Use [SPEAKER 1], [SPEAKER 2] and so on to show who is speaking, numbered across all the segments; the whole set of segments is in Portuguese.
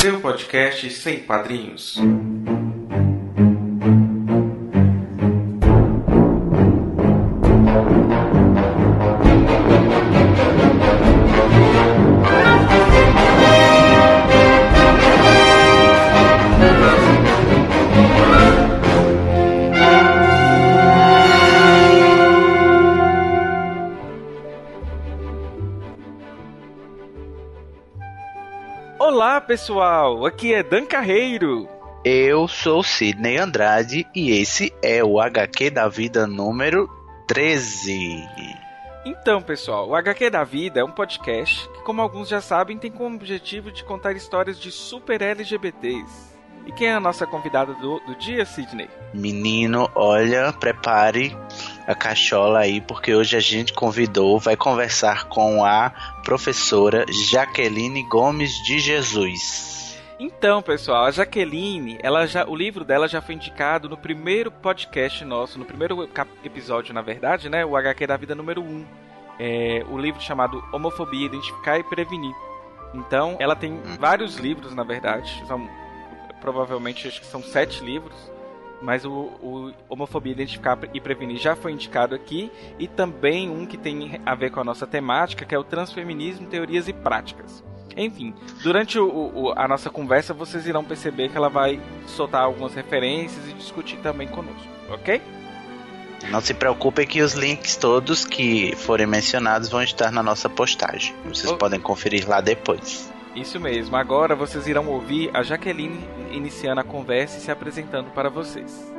[SPEAKER 1] Seu podcast sem padrinhos.
[SPEAKER 2] Pessoal, aqui é Dan Carreiro.
[SPEAKER 3] Eu sou Sidney Andrade e esse é o HQ da Vida número 13.
[SPEAKER 2] Então, pessoal, o HQ da Vida é um podcast que, como alguns já sabem, tem como objetivo de contar histórias de super LGBTs. E quem é a nossa convidada do, do dia, Sidney?
[SPEAKER 3] Menino, olha, prepare a cachola aí, porque hoje a gente convidou, vai conversar com a professora Jaqueline Gomes de Jesus.
[SPEAKER 2] Então, pessoal, a Jaqueline, ela já, o livro dela já foi indicado no primeiro podcast nosso, no primeiro episódio, na verdade, né? O HQ da Vida número 1. É, o livro chamado Homofobia, Identificar e Prevenir. Então, ela tem vários livros, na verdade. São, provavelmente, acho que são sete livros. Mas o, o Homofobia, Identificar e Prevenir já foi indicado aqui. E também um que tem a ver com a nossa temática, que é o Transfeminismo, Teorias e Práticas. Enfim, durante o, o- a nossa conversa vocês irão perceber que ela vai soltar algumas referências e discutir também conosco, ok?
[SPEAKER 3] Não se preocupem que os links todos que forem mencionados vão estar na nossa postagem. Vocês
[SPEAKER 2] Oh.
[SPEAKER 3] podem conferir lá depois.
[SPEAKER 2] Isso mesmo, agora vocês irão ouvir a Jaqueline iniciando a conversa e se apresentando para vocês.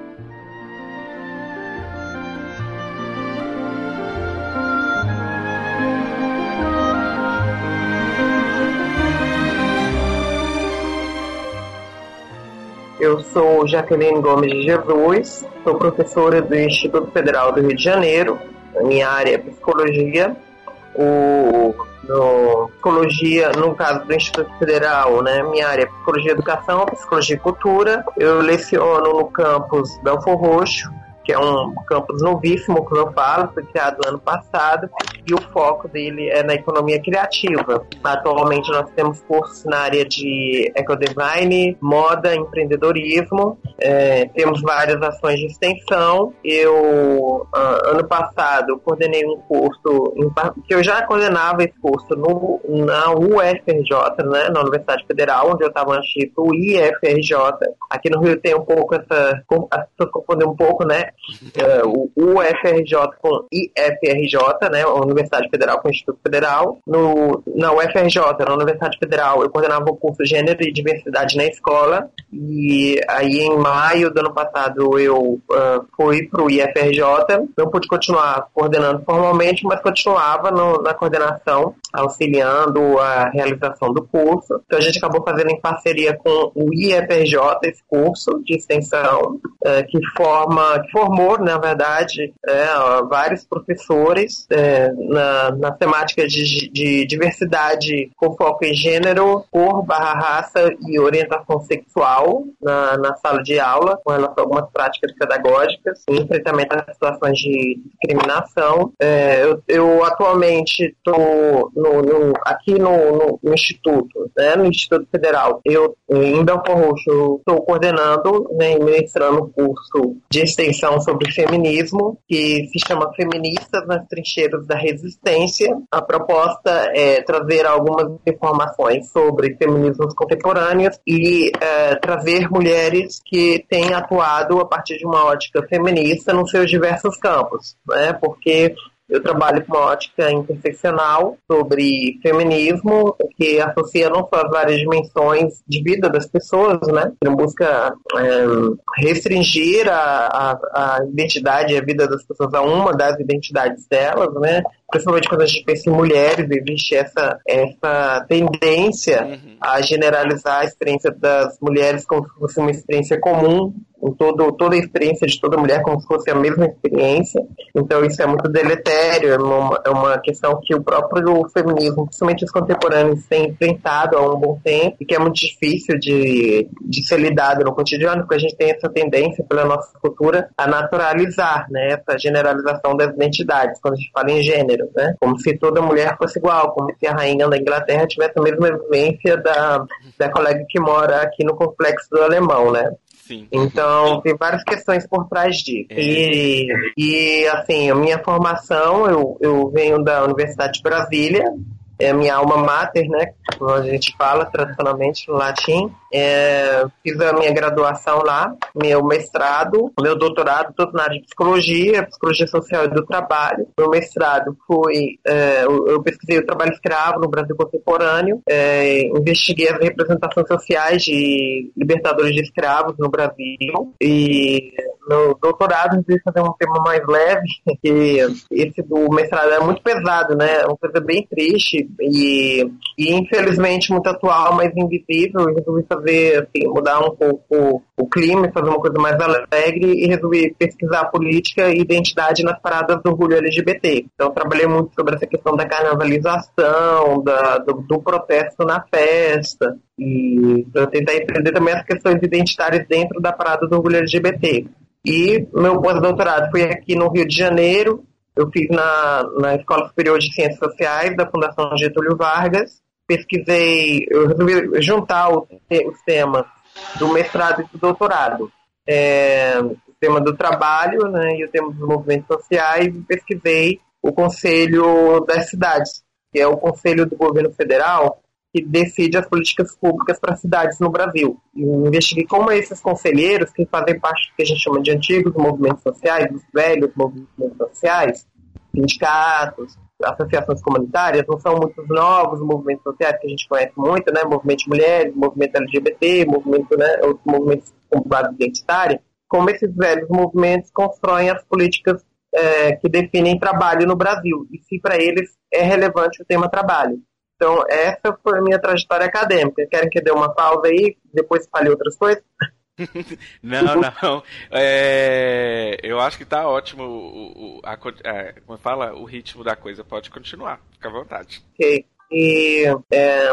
[SPEAKER 4] Eu sou Jaqueline Gomes de Jesus, sou professora do Instituto Federal do Rio de Janeiro, minha área é psicologia. O, no, psicologia, no caso do Instituto Federal, né, minha área é psicologia e educação, psicologia e cultura. Eu leciono no campus Belfor Roxo, que é um campus novíssimo, como eu falo, foi criado no ano passado, e o foco dele é na economia criativa. Atualmente nós temos cursos na área de ecodesign, moda, empreendedorismo, é, temos várias ações de extensão. Eu, ah, ano passado, coordenei um curso, que eu já coordenava esse curso no, na UFRJ, né, na Universidade Federal, onde eu estava antes do IFRJ. Aqui no Rio tem um pouco essa. As pessoas confundem um pouco, né? é, o UFRJ com IFRJ, né, Universidade Federal com o Instituto Federal. No, na UFRJ, na Universidade Federal, eu coordenava o curso Gênero e Diversidade na Escola. E aí, em maio do ano passado, eu ah, fui para o IFRJ. Não pude continuar coordenando formalmente, mas continuava no- na coordenação, auxiliando a realização do curso. Então, a gente acabou fazendo em parceria com o IFRJ esse curso de extensão, eh, que forma, que formou, na verdade, é, vários professores é, na, na temática de, de diversidade com foco em gênero, cor, barra raça e orientação sexual na, na sala de aula, com relação a algumas práticas pedagógicas, e enfrentamento a situações de discriminação. É, eu, eu atualmente estou aqui no, no- Instituto, né, no Instituto Federal. Eu, em Belfor Roxo, estou coordenando né, ministrando um curso de extensão sobre feminismo, que se chama Feministas nas Trincheiras da Resistência. A proposta é trazer algumas informações sobre feminismos contemporâneos e eh, trazer mulheres que têm atuado a partir de uma ótica feminista nos seus diversos campos, né? Porque eu trabalho com uma ótica interseccional sobre feminismo, que associa não só as várias dimensões de vida das pessoas, né? Não busca é, restringir a, a, a identidade e a vida das pessoas a uma das identidades delas, né? Principalmente quando a gente pensa em mulheres, existe essa, essa tendência uhum. a generalizar a experiência das mulheres como se fosse uma experiência comum, em todo, toda a experiência de toda mulher como se fosse a mesma experiência. Então isso é muito deletério, é uma, é uma questão que o próprio feminismo, principalmente os contemporâneos, tem enfrentado há um bom tempo e que é muito difícil de, de ser lidado no cotidiano, porque a gente tem essa tendência pela nossa cultura a naturalizar né, essa generalização das identidades, quando a gente fala em gênero, né? como se toda mulher fosse igual, como se a rainha da Inglaterra tivesse a mesma vivência da, da colega que mora aqui no complexo do Alemão, né?
[SPEAKER 2] Sim.
[SPEAKER 4] Então, tem várias questões por trás disso. É. E, e, assim, a minha formação, eu, eu venho da Universidade de Brasília, é a minha alma mater, né? Como a gente fala tradicionalmente no latim. É, fiz a minha graduação lá, meu mestrado, meu doutorado, todo na área de psicologia, psicologia social e do trabalho. Meu mestrado foi, é, eu pesquisei o trabalho escravo no Brasil contemporâneo, é, investiguei as representações sociais de libertadores de escravos no Brasil e meu doutorado resolvi fazer um tema mais leve, que esse do mestrado é muito pesado, né? É uma coisa bem triste e, e infelizmente muito atual, mas invisível. Eu resolvi fazer, assim, mudar um pouco o clima fazer uma coisa mais alegre e resolvi pesquisar política e identidade nas paradas do orgulho LGBT. Então trabalhei muito sobre essa questão da carnavalização, da, do, do protesto na festa e para tentar entender também as questões identitárias dentro da parada do orgulho LGBT. E meu pós-doutorado foi aqui no Rio de Janeiro, eu fiz na, na Escola Superior de Ciências Sociais da Fundação Getúlio Vargas. Pesquisei, eu resolvi juntar os, temas do mestrado e do doutorado. É, o tema do trabalho né, e o tema dos movimentos sociais e pesquisei o Conselho das Cidades, que é o Conselho do Governo Federal que decide as políticas públicas para cidades no Brasil. E investiguei como esses conselheiros, que fazem parte do que a gente chama de antigos movimentos sociais, dos velhos movimentos sociais, sindicatos, associações comunitárias, não são muitos novos movimentos sociais que a gente conhece muito, né? Movimento de mulheres, movimento LGBT, movimento, né? Outros movimentos com base identitária. Como esses velhos movimentos constroem as políticas é, que definem trabalho no Brasil e se para eles é relevante o tema trabalho. Então, essa foi a minha trajetória acadêmica. Querem que dê uma pausa aí, depois fale outras coisas?
[SPEAKER 2] não, não. É, eu acho que tá ótimo o, o a, é, como fala, o ritmo da coisa. Pode continuar, fica à vontade.
[SPEAKER 4] Ok. E, é,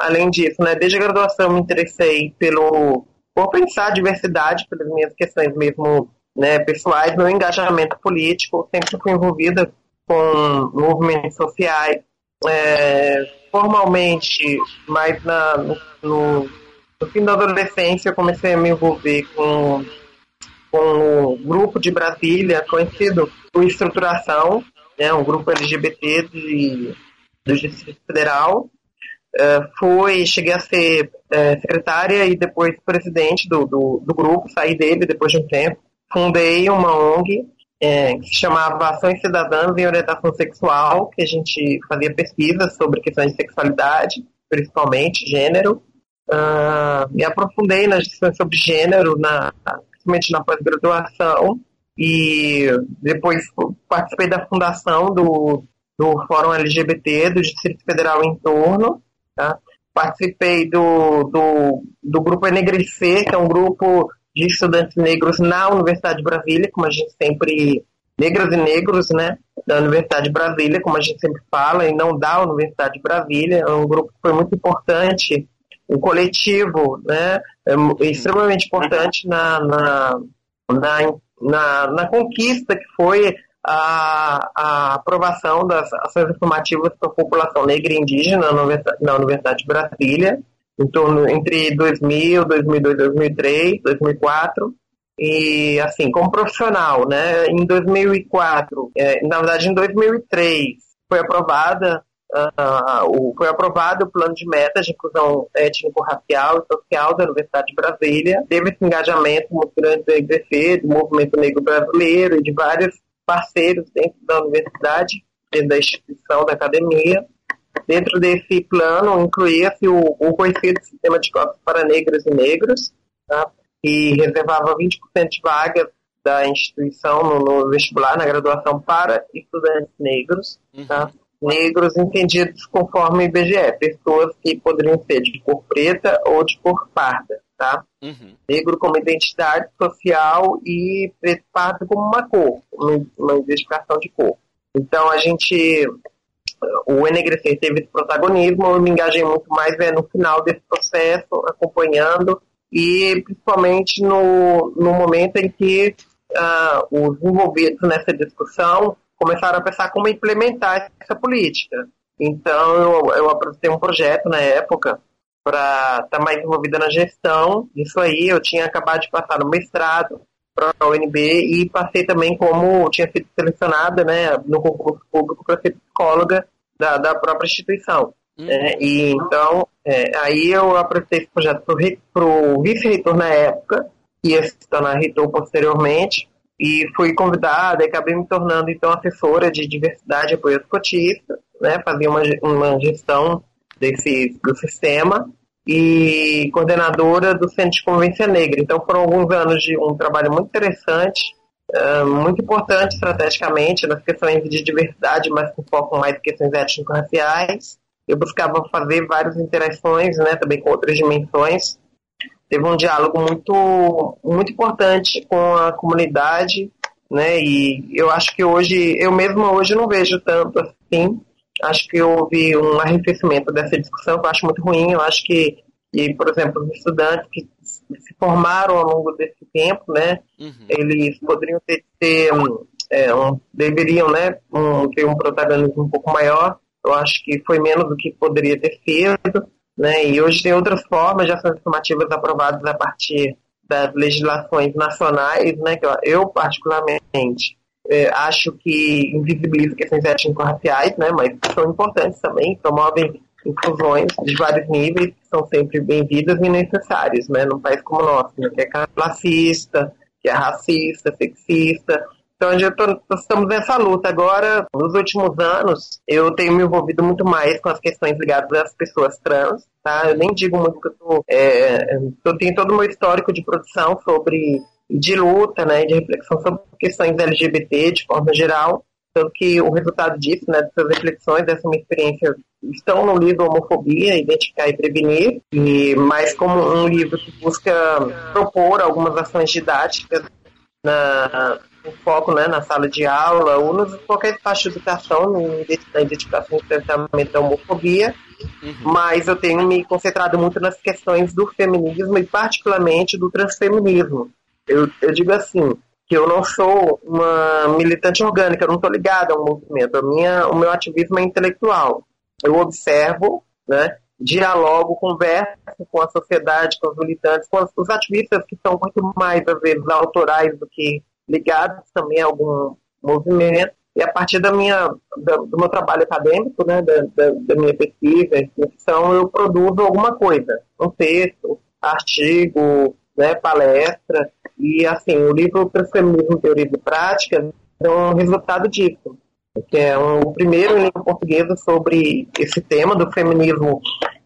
[SPEAKER 4] além disso, né, desde a graduação me interessei pelo por pensar a diversidade, pelas minhas questões mesmo né, pessoais, meu engajamento político, sempre fui envolvida com movimentos sociais, é, formalmente, mas na, no, no fim da adolescência, eu comecei a me envolver com, com um grupo de Brasília, conhecido por Estruturação, né, um grupo LGBT de, do Distrito Federal. Uh, fui, cheguei a ser uh, secretária e depois presidente do, do, do, grupo, saí dele depois de um tempo. Fundei uma ONG é, que chamava Ações Cidadãs em Orientação Sexual, que a gente fazia pesquisas sobre questões de sexualidade, principalmente gênero, Uh, me aprofundei nas discussões sobre gênero, na, principalmente na pós-graduação, e depois participei da fundação do, do Fórum LGBT do Distrito Federal em torno. Tá? Participei do, do, do grupo Enegrecer, que é um grupo de estudantes negros na Universidade de Brasília, como a gente sempre. Negras e negros, né? Da Universidade de Brasília, como a gente sempre fala, e não da Universidade de Brasília. É um grupo que foi muito importante um coletivo né, é extremamente importante na, na, na, na, na conquista que foi a, a, aprovação das ações afirmativas para a população negra e indígena na Universidade, na Universidade de Brasília, em torno, entre 2000, 2002, 2003, 2004. E, assim, como profissional, né, em 2004, é, na verdade, em 2003, foi aprovada Uh, o, foi aprovado o plano de metas de inclusão étnico-racial e social da Universidade de Brasília. Teve esse engajamento muito grande do EGC, do movimento negro brasileiro e de vários parceiros dentro da universidade, dentro da instituição, da academia. Dentro desse plano, incluía-se o, o conhecido sistema de cotas para negras e negros, tá? e reservava 20% de vagas da instituição no, no, vestibular, na graduação para estudantes negros, uhum. tá? Negros entendidos conforme IBGE, pessoas que poderiam ser de cor preta ou de cor parda, tá? Uhum. Negro como identidade social e preto pardo como uma cor, uma, uma identificação de cor. Então a gente o Enegrecer teve esse protagonismo, eu me engajei muito mais é, no final desse processo, acompanhando, e principalmente no, no momento em que uh, os envolvidos nessa discussão começaram a pensar como implementar essa política. Então, eu, eu apresentei um projeto na época para estar tá mais envolvida na gestão disso aí. Eu tinha acabado de passar no mestrado para a UNB e passei também como tinha sido selecionada né, no concurso público para ser psicóloga da, da própria instituição. Uhum. É, e então, é, aí eu apresentei esse projeto para o vice-reitor na época, que ia se tornar reitor posteriormente, e fui convidada e acabei me tornando então assessora de diversidade e apoio escotista, né, fazia uma, uma gestão desse, do sistema e coordenadora do Centro de Convivência Negra. Então foram alguns anos de um trabalho muito interessante, muito importante estrategicamente nas questões de diversidade, mas com foco mais em questões étnico-raciais. Eu buscava fazer várias interações, né, também com outras dimensões. Teve um diálogo muito, muito importante com a comunidade, né, e eu acho que hoje, eu mesma hoje não vejo tanto assim, acho que houve um arrefecimento dessa discussão que eu acho muito ruim. Eu acho que, que por exemplo, os estudantes que se formaram ao longo desse tempo, né, uhum. eles poderiam ter, ter é, um, deveriam, né, um, ter um protagonismo um pouco maior. Eu acho que foi menos do que poderia ter sido, né, e hoje tem outras formas de ações afirmativas aprovadas a partir das legislações nacionais, né, que eu, eu particularmente é, acho que invisibilizam questões étnico-raciais, né, mas são importantes também, promovem inclusões de vários níveis que são sempre bem-vindas e necessárias, né, num país como o nosso, né, que é classista, que é racista, sexista. Então, tô, estamos nessa luta. Agora, nos últimos anos, eu tenho me envolvido muito mais com as questões ligadas às pessoas trans, tá? Eu nem digo muito que eu, tô, é, eu tenho todo o meu histórico de produção sobre de luta, né, de reflexão sobre questões LGBT de forma geral, tanto que o resultado disso, né, dessas reflexões, dessa minha experiência, estão no livro Homofobia, Identificar e Prevenir, e mais como um livro que busca propor algumas ações didáticas na, foco né, na sala de aula ou nos qualquer espaço de educação, na identificação e enfrentamento da homofobia, uhum. mas eu tenho me concentrado muito nas questões do feminismo e particularmente do transfeminismo, eu, eu digo assim, que eu não sou uma militante orgânica, eu não estou ligada a um movimento. A minha, o meu ativismo é intelectual. Eu observo, né, dialogo, converso com a sociedade, com os militantes, com os ativistas que são muito mais, às vezes, autorais do que ligados também a algum movimento. E a partir da minha, do meu trabalho acadêmico, né, da, da, da minha pesquisa, reflexão, eu produzo alguma coisa, um texto, artigo, né, palestra, e assim, o livro Transfeminismo, Teoria e Prática é um resultado disso, que é um, o primeiro em língua portuguesa sobre esse tema do feminismo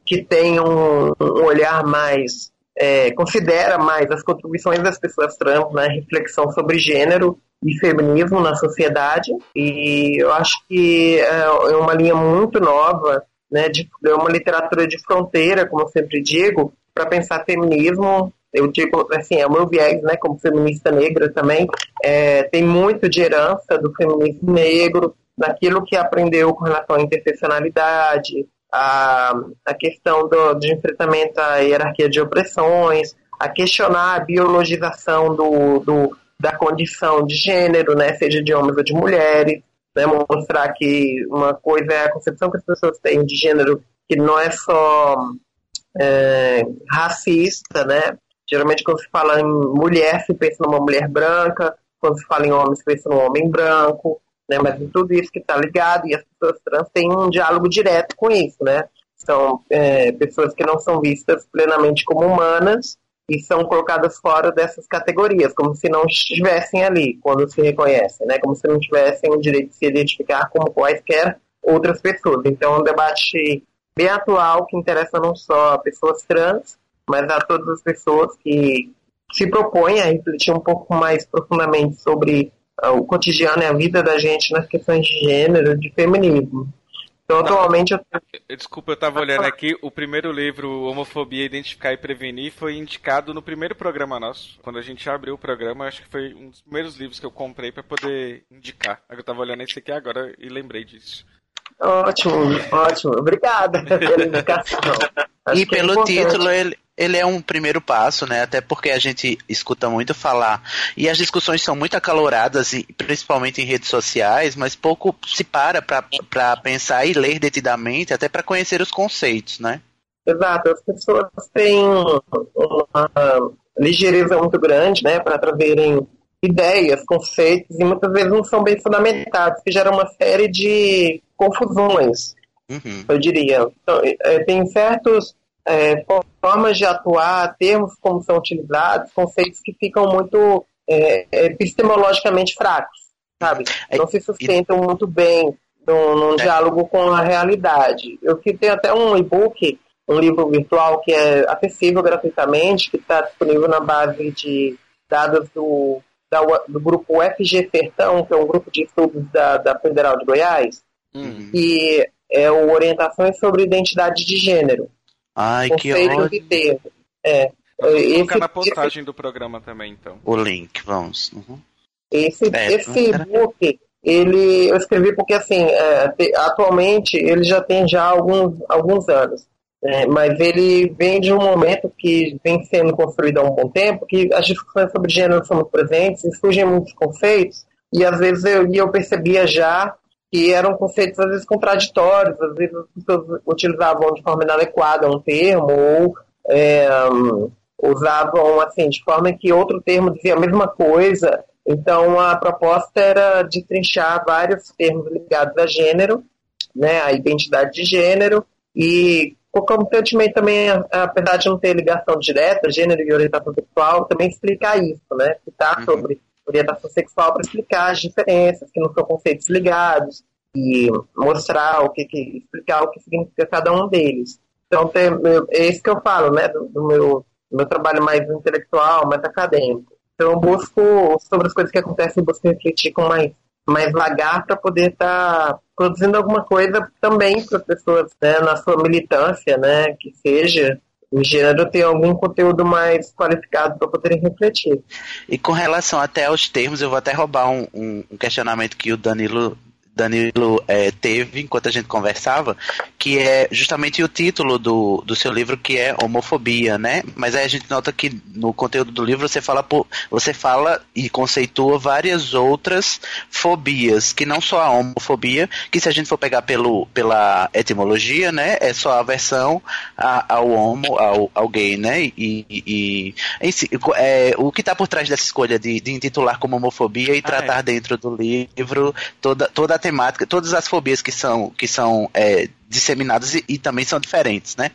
[SPEAKER 4] que tem um, um olhar mais, é, considera mais as contribuições das pessoas trans na né, reflexão sobre gênero e feminismo na sociedade. E eu acho que é, é uma linha muito nova, né, de, é uma literatura de fronteira, como eu sempre digo, para pensar feminismo eu digo assim, é o meu viés, né, como feminista negra também, é, tem muito de herança do feminismo negro, daquilo que aprendeu com relação à interseccionalidade, a, a questão do, de enfrentamento à hierarquia de opressões, a questionar a biologização do, do, da condição de gênero, né, seja de homens ou de mulheres, né, mostrar que uma coisa é a concepção que as pessoas têm de gênero, que não é só é, racista, né, Geralmente, quando se fala em mulher, se pensa numa mulher branca, quando se fala em homem, se pensa num homem branco, né? Mas tudo isso que está ligado, e as pessoas trans têm um diálogo direto com isso, né? São é, pessoas que não são vistas plenamente como humanas e são colocadas fora dessas categorias, como se não estivessem ali quando se reconhecem, né? Como se não tivessem o direito de se identificar como quaisquer outras pessoas. Então, é um debate bem atual que interessa não só pessoas trans, mas a todas as pessoas que se propõe a refletir um pouco mais profundamente sobre uh, o cotidiano e a vida da gente nas questões de gênero, de feminismo. Então, atualmente eu...
[SPEAKER 2] Desculpa, eu estava olhando aqui, o primeiro livro, Homofobia, Identificar e Prevenir, foi indicado no primeiro programa nosso. Quando a gente abriu o programa, acho que foi um dos primeiros livros que eu comprei para poder indicar. Eu estava olhando esse aqui agora e lembrei disso.
[SPEAKER 4] Ótimo, ótimo. Obrigada pela indicação.
[SPEAKER 3] Acho e é pelo é título, ele, ele é um primeiro passo, né? Até porque a gente escuta muito falar e as discussões são muito acaloradas, principalmente em redes sociais, mas pouco se para para pensar e ler detidamente, até para conhecer os conceitos, né?
[SPEAKER 4] Exato, as pessoas têm uma ligeireza muito grande, né, para trazerem ideias, conceitos, e muitas vezes não são bem fundamentados, que geram uma série de confusões, uhum. eu diria. Então, é, tem certos é, formas de atuar, termos como são utilizados, conceitos que ficam muito é, epistemologicamente fracos, sabe? Não se sustentam muito bem num, num é. diálogo com a realidade. Eu tenho até um e-book, um livro virtual que é acessível gratuitamente, que está disponível na base de dados do, da, do grupo FG Fertão, que é um grupo de estudos da, da Federal de Goiás, uhum. e é o Orientações sobre Identidade de Gênero.
[SPEAKER 3] Ai, que ótimo.
[SPEAKER 4] É.
[SPEAKER 2] Vou colocar na postagem esse, do programa também, então.
[SPEAKER 3] O link, vamos. Uhum.
[SPEAKER 4] Esse, é, esse book, ele, eu escrevi porque, assim, é, atualmente ele já tem já alguns, alguns anos. É, mas ele vem de um momento que vem sendo construído há um bom tempo, que as discussões sobre gênero são muito presentes, e surgem muitos conceitos, e às vezes eu, eu percebia já que eram conceitos às vezes contraditórios, às vezes as pessoas utilizavam de forma inadequada um termo ou é, usavam assim de forma que outro termo dizia a mesma coisa. Então a proposta era de trinchar vários termos ligados a gênero, né, a identidade de gênero e concomitantemente também, apesar de não ter ligação direta, gênero e orientação sexual, também explicar isso, né? Citar uhum. sobre orientação sexual para explicar as diferenças, que não são conceitos ligados, e mostrar o que, que explicar o que significa cada um deles. Então, tem, é isso que eu falo, né, do, do meu, meu trabalho mais intelectual, mais acadêmico. Então, eu busco, sobre as coisas que acontecem, busco refletir com mais, mais vagar para poder estar tá produzindo alguma coisa também para as pessoas, né, na sua militância, né, que seja o gênero tem algum conteúdo mais qualificado para poderem refletir.
[SPEAKER 3] E com relação até aos termos, eu vou até roubar um, um questionamento que o Danilo Danilo é, teve enquanto a gente conversava, que é justamente o título do, do seu livro, que é homofobia, né? Mas aí a gente nota que no conteúdo do livro você fala, você fala e conceitua várias outras fobias, que não só a homofobia, que se a gente for pegar pelo, pela etimologia, né? É só a versão ao homo, ao, ao gay, né? E, e, e é, o que está por trás dessa escolha de, de intitular como homofobia e ah, tratar é. dentro do livro toda, toda a temática, todas as fobias que são, que são é, disseminadas e, e, também são diferentes, né?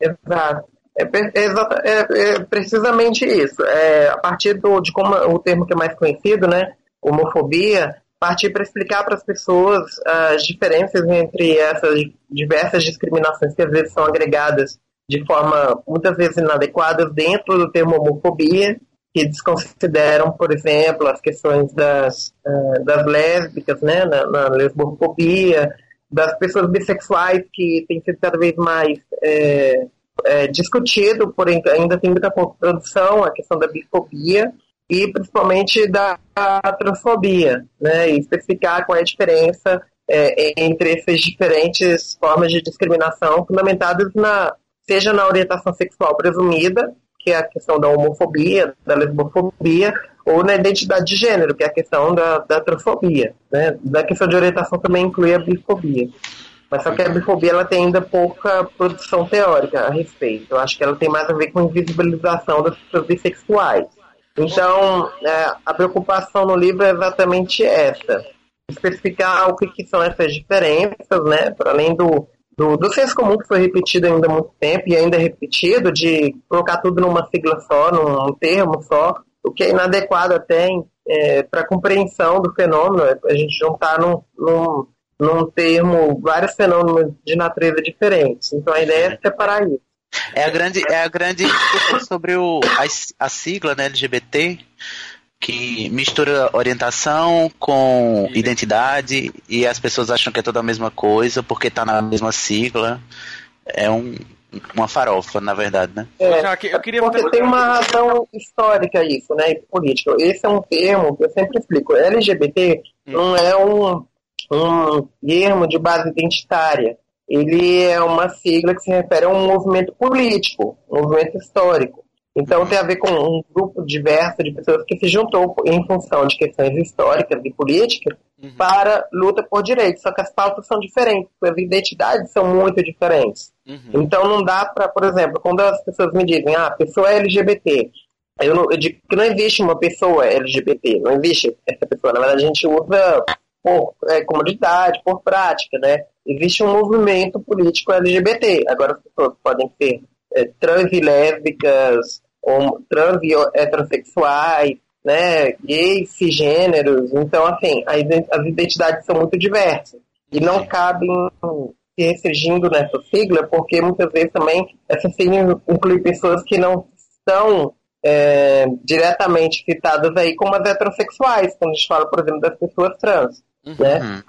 [SPEAKER 4] Exato. É, é, é, é precisamente isso. É, a partir do, de como o termo que é mais conhecido, né, homofobia, partir para explicar para as pessoas as diferenças entre essas diversas discriminações que às vezes são agregadas de forma muitas vezes inadequada dentro do termo homofobia que desconsideram, por exemplo, as questões das, uh, das lésbicas, né, na, na, lesbofobia, das pessoas bissexuais, que tem sido cada vez mais é, é, discutido, porém ainda tem muita produção, a questão da bifobia, e principalmente da transfobia, né, e especificar qual é a diferença é, entre essas diferentes formas de discriminação fundamentadas na seja na orientação sexual presumida que é a questão da homofobia, da lesbofobia, ou na identidade de gênero, que é a questão da, da transfobia. Né? Da questão de orientação também inclui a bifobia. Mas só que a bifobia ela tem ainda pouca produção teórica a respeito. Eu acho que ela tem mais a ver com invisibilização das pessoas bissexuais. Então, é, a preocupação no livro é exatamente essa. Especificar o que, que são essas diferenças, né? Para além do, do, do senso comum que foi repetido ainda há muito tempo e ainda é repetido, de colocar tudo numa sigla só, num termo só, o que é inadequado até é, para a compreensão do fenômeno, é a gente juntar num, num, num termo vários fenômenos de natureza diferentes. Então a ideia é separar isso.
[SPEAKER 3] É a grande, é a grande sobre o, a, a sigla né, LGBT, que mistura orientação com identidade e as pessoas acham que é toda a mesma coisa porque tá na mesma sigla. É um, uma farofa, na verdade, né?
[SPEAKER 4] É, eu queria porque tem uma razão histórica isso, né? E política. Esse é um termo que eu sempre explico. LGBT hum. não é um, um termo de base identitária. Ele é uma sigla que se refere a um movimento político, um movimento histórico. Então tem a ver com um grupo diverso de pessoas que se juntou em função de questões históricas e políticas uhum. para luta por direitos. Só que as pautas são diferentes, as identidades são muito diferentes. Uhum. Então não dá para, por exemplo, quando as pessoas me dizem, ah, a pessoa é LGBT, eu, não, eu digo que não existe uma pessoa LGBT, não existe essa pessoa. Na verdade, a gente usa por é, comodidade, por prática, né? Existe um movimento político LGBT. Agora as pessoas podem ser é, trans e lésbicas, trans e heterossexuais, né, gays, cisgêneros. Então, assim, as identidades são muito diversas e não cabem se restringindo nessa sigla, porque muitas vezes também essa sigla inclui pessoas que não estão é, diretamente citadas aí como as heterossexuais, quando a gente fala, por exemplo, das pessoas trans, uhum. né?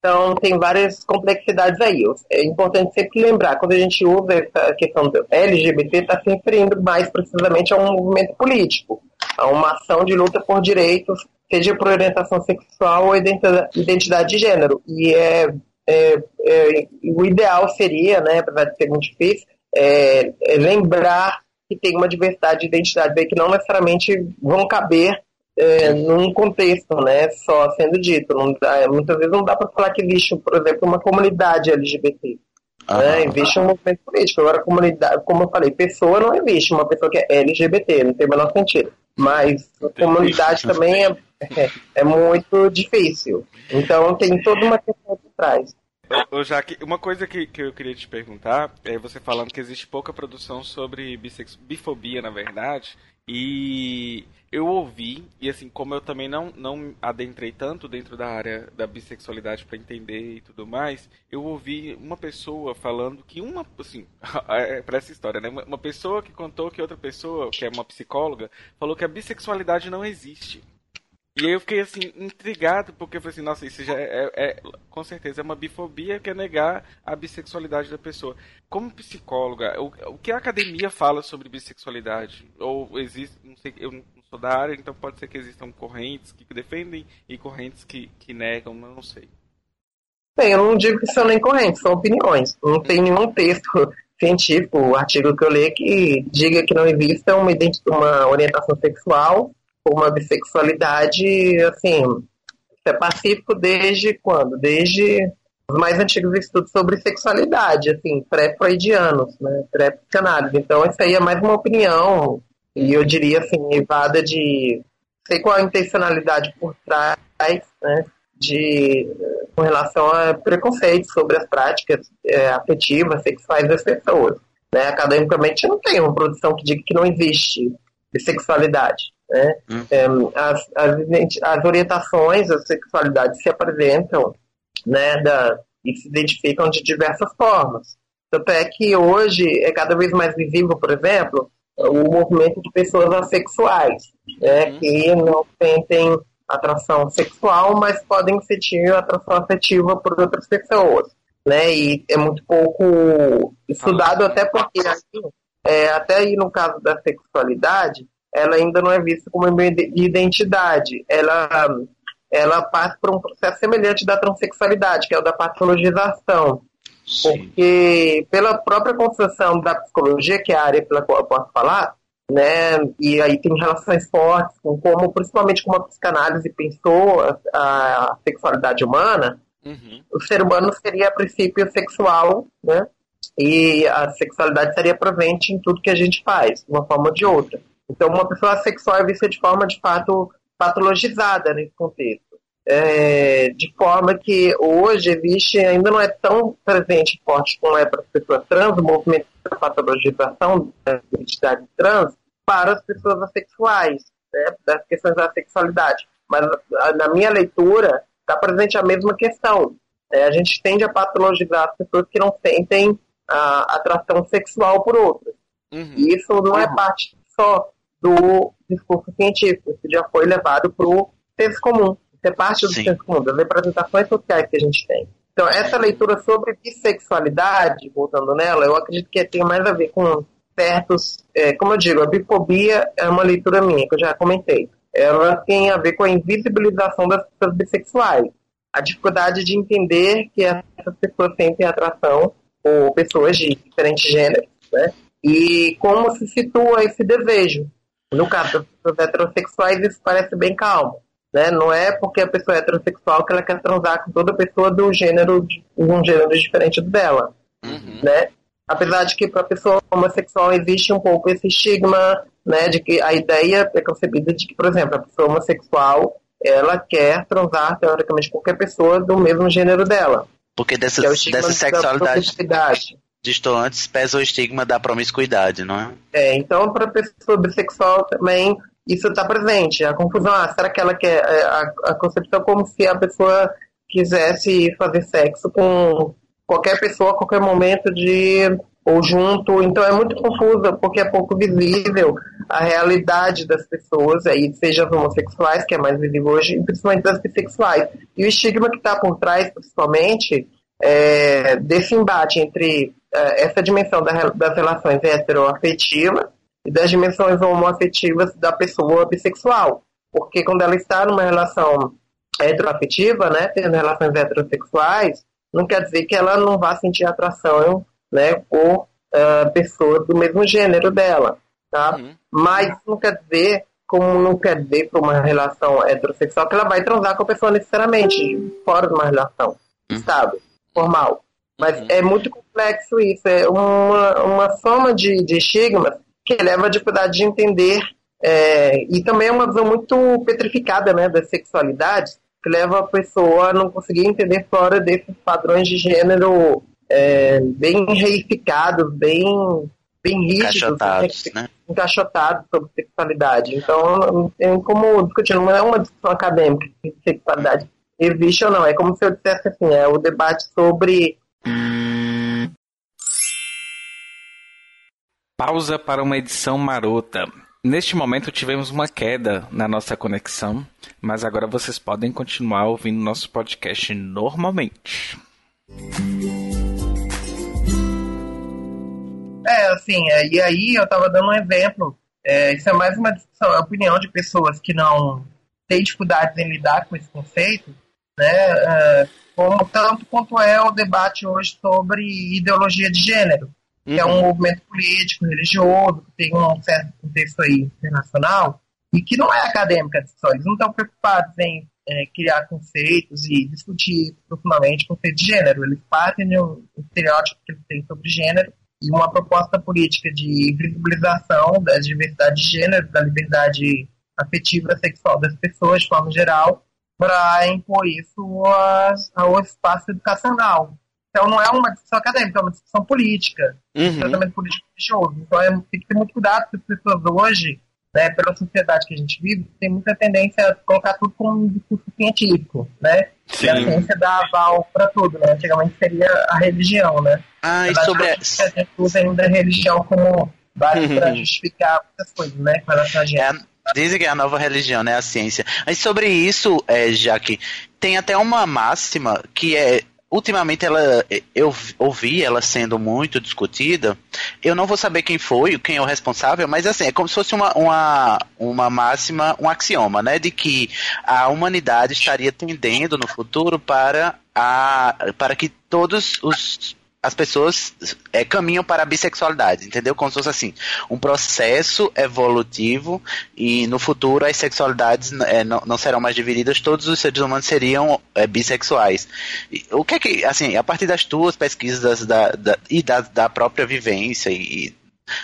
[SPEAKER 4] Então, tem várias complexidades aí. É importante sempre lembrar, quando a gente usa essa questão do LGBT, está se referindo mais precisamente a um movimento político, a uma ação de luta por direitos, seja por orientação sexual ou identidade de gênero. E é, é, é o ideal seria, né, apesar de ser muito difícil, é, é lembrar que tem uma diversidade de identidades que não necessariamente vão caber é, num contexto, né, só sendo dito. Não dá, muitas vezes não dá para falar que existe, por exemplo, uma comunidade LGBT. Né? Existe um movimento político. Agora, comunidade, como eu falei, pessoa não existe, uma pessoa que é LGBT, não tem o menor sentido. Mas a comunidade também é, é, é, muito difícil. Então tem toda uma questão por trás.
[SPEAKER 2] Ô, Jaque, uma coisa que, que eu queria te perguntar é você falando que existe pouca produção sobre bissex... bifobia, na verdade, e eu ouvi, e assim, como eu também não, não adentrei tanto dentro da área da bissexualidade para entender e tudo mais, eu ouvi uma pessoa falando que uma, assim, é para essa história, né? Uma pessoa que contou que outra pessoa, que é uma psicóloga, falou que a bissexualidade não existe. E aí eu fiquei assim, intrigado, porque eu falei assim, nossa, isso já é, é, é, com certeza é uma bifobia que é negar a bissexualidade da pessoa. Como psicóloga, o, o que a academia fala sobre bissexualidade? Ou existe, não sei, eu não sou da área, então pode ser que existam correntes que defendem e correntes que, que negam, não sei.
[SPEAKER 4] Bem, eu não digo que são nem correntes, são opiniões. Não tem nenhum texto científico, artigo que eu leio que diga que não exista uma, uma orientação sexual uma bissexualidade, assim, é pacífico desde quando? Desde os mais antigos estudos sobre sexualidade, assim, pré-freudianos, né, pré-psicanálise. Então, isso aí é mais uma opinião, e eu diria, assim, levada de... sei qual a intencionalidade por trás, né, de, com relação a preconceitos sobre as práticas é, afetivas, sexuais das pessoas. Né? Academicamente, não tem uma produção que diga que não existe bissexualidade. Né? Uhum. É, as, as, as, orientações, as sexualidades se apresentam né, da, e se identificam de diversas formas. Tanto é que hoje é cada vez mais visível, por exemplo, o movimento de pessoas assexuais, né, uhum. que não sentem atração sexual, mas podem sentir atração afetiva por outras pessoas. Né, e é muito pouco estudado, até porque é, até aí no caso da sexualidade, ela ainda não é vista como uma identidade. Ela, ela passa por um processo semelhante da transexualidade, que é o da patologização. Sim. Porque pela própria construção da psicologia, que é a área pela qual eu posso falar, né, e aí tem relações fortes com como, principalmente como a psicanálise pensou a, a sexualidade humana, uhum. o ser humano seria a princípio sexual, né, e a sexualidade estaria presente em tudo que a gente faz, de uma forma ou de outra. Então, uma pessoa sexual é vista de forma, de fato, patologizada nesse contexto. É, de forma que hoje existe, ainda não é tão presente e forte como é para as pessoas trans, o movimento da patologização da identidade trans para as pessoas assexuais, né, das questões da sexualidade. Mas na minha leitura, está presente a mesma questão. É, a gente tende a patologizar as pessoas que não sentem a atração sexual por outras.
[SPEAKER 2] Uhum.
[SPEAKER 4] E isso não é parte só do discurso científico, isso já foi levado para o senso comum. Isso é parte do
[SPEAKER 3] Sim.
[SPEAKER 4] senso comum, das representações sociais que a gente tem. Então, essa leitura sobre bissexualidade, voltando nela, eu acredito que tem mais a ver com certos. é, como eu digo, a bifobia é uma leitura minha, que eu já comentei. Ela tem a ver com a invisibilização das pessoas bissexuais. A dificuldade de entender que essas pessoas sentem atração por pessoas de diferentes gêneros, né? E como se situa esse desejo. No caso das pessoas heterossexuais, isso parece bem calmo. Né? Não é porque a pessoa é heterossexual que ela quer transar com toda pessoa do gênero, de um gênero diferente do dela.
[SPEAKER 2] Uhum.
[SPEAKER 4] Né? Apesar de que para a pessoa homossexual existe um pouco esse estigma, né, de que a ideia é concebida de que, por exemplo, a pessoa homossexual ela quer transar teoricamente qualquer pessoa do mesmo gênero dela.
[SPEAKER 3] Porque dessa,
[SPEAKER 4] Que é estigma
[SPEAKER 3] dessa
[SPEAKER 4] da
[SPEAKER 3] sexualidade
[SPEAKER 4] promiscuidade.
[SPEAKER 3] distantes pesa o estigma da promiscuidade, não é?
[SPEAKER 4] É, então, para pessoa bissexual também, isso está presente. A confusão, ah, será que ela quer. é, A, a concepção como se a pessoa quisesse fazer sexo com qualquer pessoa, a qualquer momento de. ou junto. Então é muito confusa, porque é pouco visível a realidade das pessoas, aí, seja as homossexuais, que é mais visível hoje, e principalmente das bissexuais. E o estigma que está por trás, principalmente, é, desse embate entre é, essa dimensão da das relações heteroafetivas e das dimensões homoafetivas da pessoa bissexual. Porque quando ela está numa relação heteroafetiva, né, tendo relações heterossexuais, não quer dizer que ela não vá sentir atração né, por ah, pessoas do mesmo gênero dela. Tá?
[SPEAKER 2] Uhum.
[SPEAKER 4] Mas não quer dizer, como não quer dizer para uma relação heterossexual, que ela vai transar com a pessoa necessariamente, fora de uma relação estável, formal. Mas
[SPEAKER 2] Uhum.
[SPEAKER 4] é muito complexo isso, é uma, uma soma de, de estigmas que leva à dificuldade de entender, é, e também é uma visão muito petrificada né, da sexualidade, que leva a pessoa a não conseguir entender fora desses padrões de gênero é, bem reificados, bem, bem rígidos,
[SPEAKER 3] Encaixotados, né?
[SPEAKER 4] encaixotados sobre sexualidade. Então, não tem como discutir, não é uma discussão acadêmica se sexualidade existe ou não. É como se eu dissesse assim, é o debate sobre
[SPEAKER 2] Pausa para uma edição marota. Neste momento tivemos uma queda na nossa conexão, mas agora vocês podem continuar ouvindo nosso podcast normalmente.
[SPEAKER 4] É, assim, é, e aí eu estava dando um exemplo. É, isso é mais uma discussão, é a opinião de pessoas que não têm dificuldades em lidar com esse conceito, né? é, como tanto quanto é o debate hoje sobre ideologia de gênero, que é um movimento político, religioso, que tem um certo contexto aí internacional, e que não é acadêmica só. Eles não estão preocupados em é, criar conceitos e discutir profundamente conceitos de gênero. Eles partem de um estereótipo que eles têm sobre gênero e uma proposta política de visibilização da diversidade de gênero, da liberdade afetiva sexual das pessoas de forma geral, para impor isso ao espaço educacional. Então não é uma discussão acadêmica, é uma discussão política,
[SPEAKER 2] Uhum.
[SPEAKER 4] tratamento político religioso. Então é, tem que ter muito cuidado, porque as pessoas hoje, né, pela sociedade que a gente vive, tem muita tendência a colocar tudo como um discurso científico, né? E a
[SPEAKER 2] Sim.
[SPEAKER 4] ciência dá aval para tudo, né? Antigamente seria a religião, né?
[SPEAKER 3] Ah, e sobre
[SPEAKER 4] a gente usa ainda a religião como base para justificar muitas coisas, né? Com relação a
[SPEAKER 3] É
[SPEAKER 4] gênero.
[SPEAKER 3] a- dizem que é a nova religião, né? A ciência. Mas sobre isso, é, Jaque, tem até uma máxima que é. Ultimamente ela, eu ouvi ela sendo muito discutida. Eu não vou saber quem foi, quem é o responsável, mas assim, é como se fosse uma, uma, uma máxima, um axioma, né? De que a humanidade estaria tendendo no futuro para, a, para que todos os as pessoas é, caminham para a bissexualidade, entendeu? Como se fosse assim, um processo evolutivo e no futuro as sexualidades é, não, não serão mais divididas, todos os seres humanos seriam é, bissexuais. E o que é que, assim, a partir das tuas pesquisas da, da- e da, da própria vivência e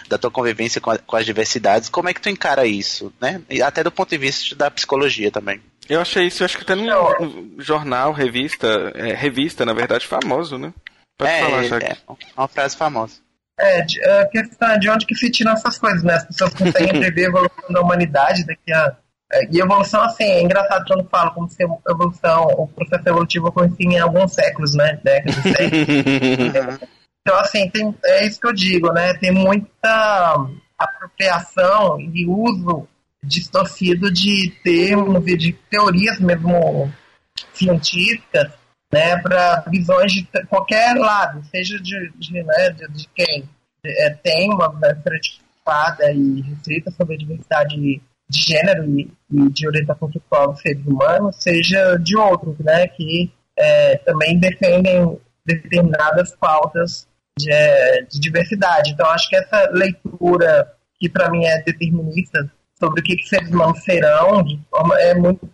[SPEAKER 3] da tua convivência com, a- com as diversidades, como é que tu encara isso, né? E até do ponto de vista da psicologia também.
[SPEAKER 2] Eu achei isso, acho que até num num jornal, revista, é, revista, na verdade, famoso, né? Pode
[SPEAKER 3] é,
[SPEAKER 2] falar, Jaque.
[SPEAKER 3] é uma frase famosa.
[SPEAKER 4] É, de- a questão é de onde que se tiram essas coisas, né? As pessoas conseguem prever a evolução da humanidade daqui a. é, E evolução, assim, é engraçado quando falo como se a evolução, o processo evolutivo ocorresse em alguns séculos, né? Décadas, séculos. Então, assim, tem, é isso que eu digo, né? Tem muita apropriação e uso distorcido de termos e de teorias mesmo científicas, né, para visões de qualquer lado, seja de, de, né, de, de quem é, tem uma estereotipada e restrita sobre a diversidade de gênero e, e de orientação sexual dos seres humanos, seja de outros, né, que é, também defendem determinadas pautas de, de diversidade. Então, acho que essa leitura, que para mim é determinista, sobre o que, que seres humanos serão, é muito.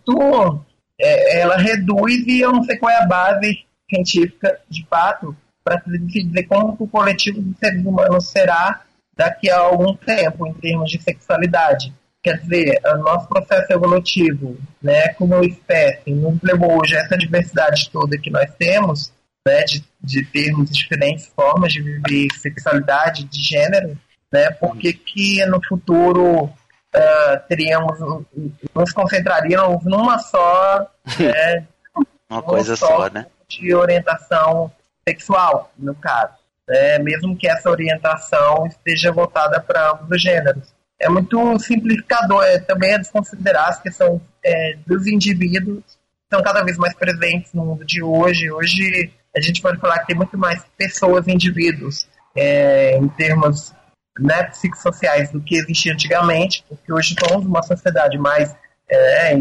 [SPEAKER 4] É, ela reduz e eu não sei qual é a base científica, de fato, para se dizer como o coletivo de seres humanos será daqui a algum tempo, em termos de sexualidade. Quer dizer, o nosso processo evolutivo, né, como espécie, nos levou hoje a essa diversidade toda que nós temos, né, de, de termos diferentes formas de viver sexualidade, de gênero, né, porque que no futuro uh, teríamos, nos concentraríamos numa só,
[SPEAKER 3] né, uma coisa só, só, né?
[SPEAKER 4] De orientação sexual, no caso. Né, mesmo que essa orientação esteja voltada para ambos os gêneros. É muito simplificador, é, também é desconsiderar as questões é, dos indivíduos que estão cada vez mais presentes no mundo de hoje. Hoje a gente pode falar que tem muito mais pessoas, indivíduos, é, em termos né, psicossociais do que existia antigamente, porque hoje somos uma sociedade mais é,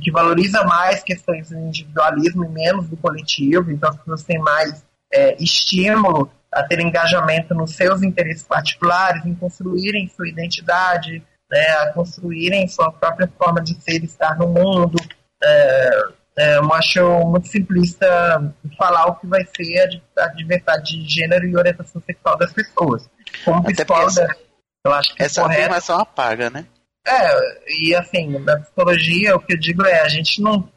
[SPEAKER 4] que valoriza mais questões do individualismo e menos do coletivo, então as pessoas têm mais é, estímulo a ter engajamento nos seus interesses particulares, em construírem sua identidade, né, a construírem sua própria forma de ser e estar no mundo. É, é, eu acho muito simplista falar o que vai ser a, a diversidade de gênero e orientação sexual das pessoas. Como psicóloga, essa, eu acho que
[SPEAKER 3] essa
[SPEAKER 4] correto,
[SPEAKER 3] afirmação apaga, né?
[SPEAKER 4] É, e assim, na psicologia, o que eu digo é, a gente não.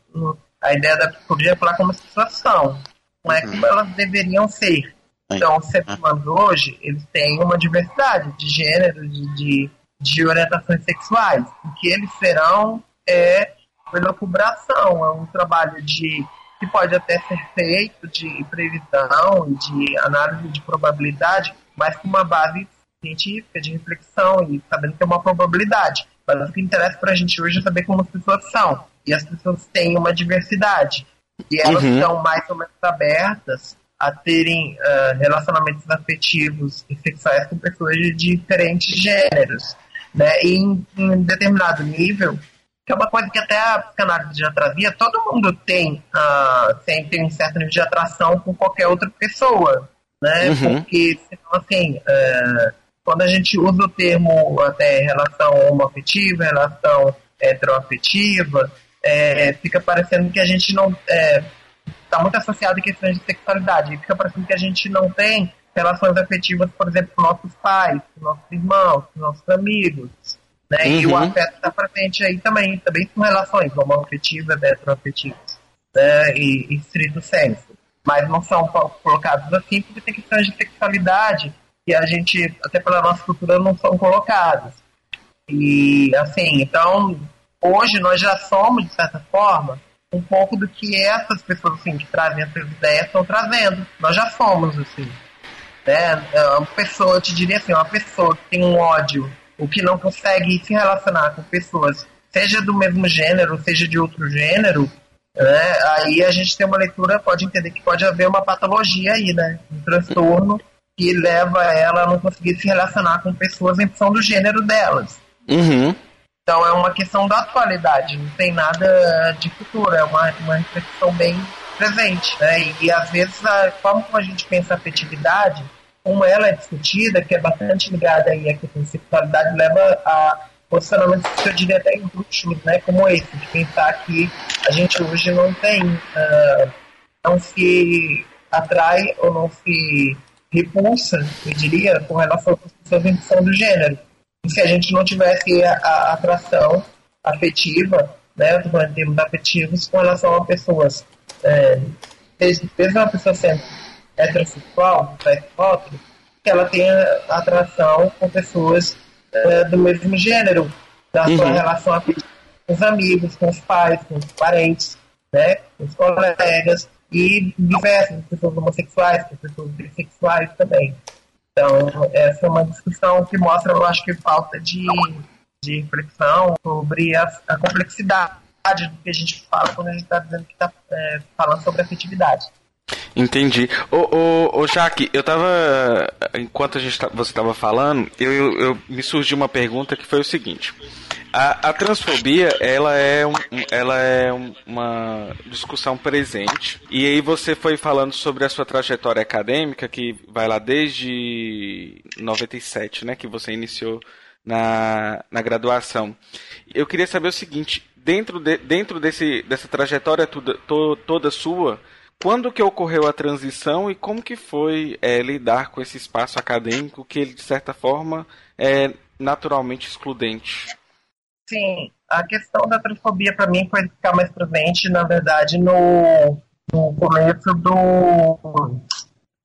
[SPEAKER 4] A ideia da psicologia é falar como as pessoas são, não é uhum. como elas deveriam ser. Então, os seres humanos hoje, eles têm uma diversidade de gênero, de, de, de orientações sexuais. O que eles serão é elucubração, é um trabalho de que pode até ser feito de previsão, de análise de probabilidade, mas com uma base científica, de reflexão e sabendo que é uma probabilidade. Mas o que interessa para a gente hoje é saber como as pessoas são. E as pessoas têm uma diversidade. E elas uhum. estão mais ou menos abertas a terem uh, relacionamentos afetivos e sexuais com pessoas de diferentes gêneros. Né? E em, em determinado nível, que é uma coisa que até a psicanálise já trazia, todo mundo tem, uh, tem, tem um certo nível de atração com qualquer outra pessoa, né? Uhum. Porque, assim, uh, quando a gente usa o termo até relação homoafetiva, relação heteroafetiva, é, fica parecendo que a gente não está é, muito associado a questões de sexualidade, fica parecendo que a gente não tem relações afetivas, por exemplo, com nossos pais, com nossos irmãos, com nossos amigos, né? Uhum. E o uhum. afeto está presente aí também, também com relações homoafetivas, heteroafetivas, né? E, e estrito senso. Mas não são colocados assim porque tem questões de sexualidade que a gente, até pela nossa cultura, não são colocadas. E assim, então, hoje nós já somos, de certa forma, um pouco do que essas pessoas assim, que trazem essas ideias estão trazendo. Nós já somos, assim. Né? É uma pessoa, eu te diria assim, uma pessoa que tem um ódio o que não consegue se relacionar com pessoas, seja do mesmo gênero, seja de outro gênero, né, aí a gente tem uma leitura, pode entender que pode haver uma patologia aí, né? Um transtorno que leva ela a não conseguir se relacionar com pessoas em função do gênero delas.
[SPEAKER 3] Uhum.
[SPEAKER 4] Então é uma questão da atualidade, não tem nada de futuro, é uma, uma reflexão bem presente, né? E, às vezes a forma como a gente pensa a afetividade como ela é discutida, que é bastante ligada aí à questão de sexualidade, leva a posicionamentos que eu diria até inúteis, né, como esse, de pensar que a gente hoje não tem, uh, não se atrai ou não se repulsa, eu diria, com relação às pessoas em função do gênero. E se a gente não tivesse a, a atração afetiva, né, em termos afetivos, com relação a pessoas, é, mesmo uma pessoa sendo heterossexual, heterótero, que ela tenha atração com pessoas uh, do mesmo gênero, da uhum. sua relação com os amigos, com os pais, com os parentes, né, com os colegas. e diversas pessoas homossexuais, pessoas bissexuais também. Então, essa é uma discussão que mostra, eu acho que falta de, de reflexão sobre a, a complexidade do que a gente fala quando a gente está dizendo que está é, falando sobre afetividade.
[SPEAKER 2] Entendi. Ô, ô, ô Jaque, eu tava. Enquanto a gente você estava falando, eu, eu, eu, me surgiu uma pergunta que foi o seguinte. A, a transfobia, ela é, um, ela é uma discussão presente. E aí você foi falando sobre a sua trajetória acadêmica, que vai lá desde 97, né? Que você iniciou na, na graduação. Eu queria saber o seguinte, dentro, de, dentro desse, dessa trajetória toda, to, toda sua, quando que ocorreu a transição e como que foi é, lidar com esse espaço acadêmico que ele, de certa forma, é naturalmente excludente?
[SPEAKER 4] Sim, a questão da transfobia para mim foi ficar mais presente, na verdade, no, no começo do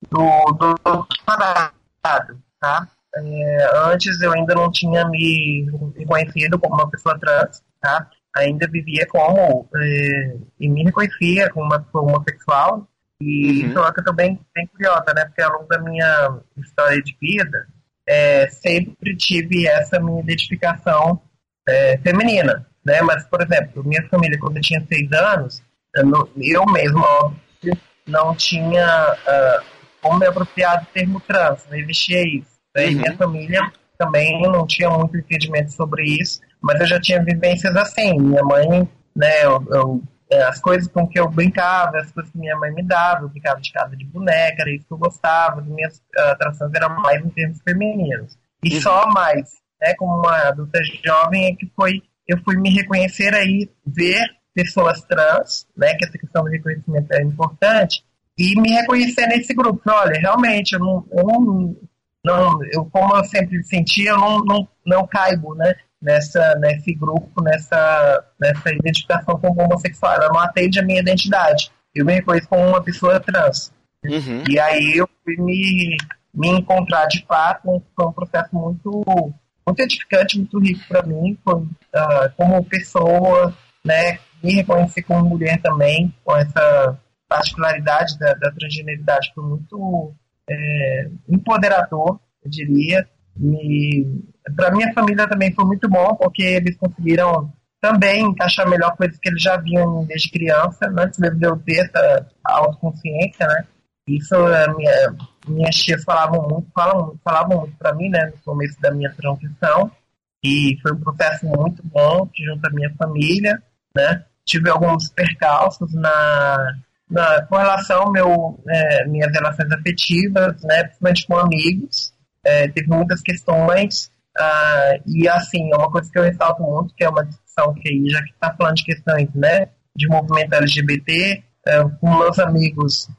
[SPEAKER 4] do, do doutorado, tá? É, antes eu ainda não tinha me reconhecido como uma pessoa trans, tá? Ainda vivia como é, e me reconhecia como uma pessoa homossexual e uhum. isso é uma coisa bem, bem curiosa, né? Porque ao longo da minha história de vida é, sempre tive essa minha identificação é, feminina, né? Mas, por exemplo, minha família, quando eu tinha seis anos, eu, não, eu mesmo, óbvio, não tinha uh, como me apropriar do termo trans, não existia isso. Né? Uhum. Minha família também não tinha muito entendimento sobre isso, mas eu já tinha vivências assim. Minha mãe, né, eu, eu, é, as coisas com que eu brincava, as coisas que minha mãe me dava, eu brincava de casa de boneca, era isso que eu gostava, as minhas uh, atrações eram mais em termos femininos. E uhum. só mais né, como uma adulta jovem, é que foi eu fui me reconhecer aí, ver pessoas trans, né, que essa questão do reconhecimento é importante, e me reconhecer nesse grupo. Olha, realmente, eu não, eu não, não eu, como eu sempre senti, eu não, não, não caibo, né, nessa, nesse grupo, nessa, nessa identificação como homossexual. Ela não atende a minha identidade. Eu me reconheço como uma pessoa trans. Uhum. E aí eu fui me, me encontrar de fato, foi um processo muito muito edificante, muito rico para mim, foi, uh, como pessoa, né, me reconhecer como mulher também, com essa particularidade da, da transgeneridade, foi muito é, empoderador, eu diria. Para minha família também foi muito bom, porque eles conseguiram também encaixar melhor coisas que eles já viam desde criança, antes mesmo de eu ter essa autoconsciência, né? Isso, minha, minhas tias falavam muito, falam, falavam muito para mim, né, no começo da minha transição, e foi um processo muito bom, junto à minha família, né, tive alguns percalços na, na com relação meu, é, minhas relações afetivas, né, principalmente com amigos, é, teve muitas questões, ah, e assim, é uma coisa que eu ressalto muito, que é uma discussão que aí, já que está falando de questões, né, de movimento LGBT, é, com meus amigos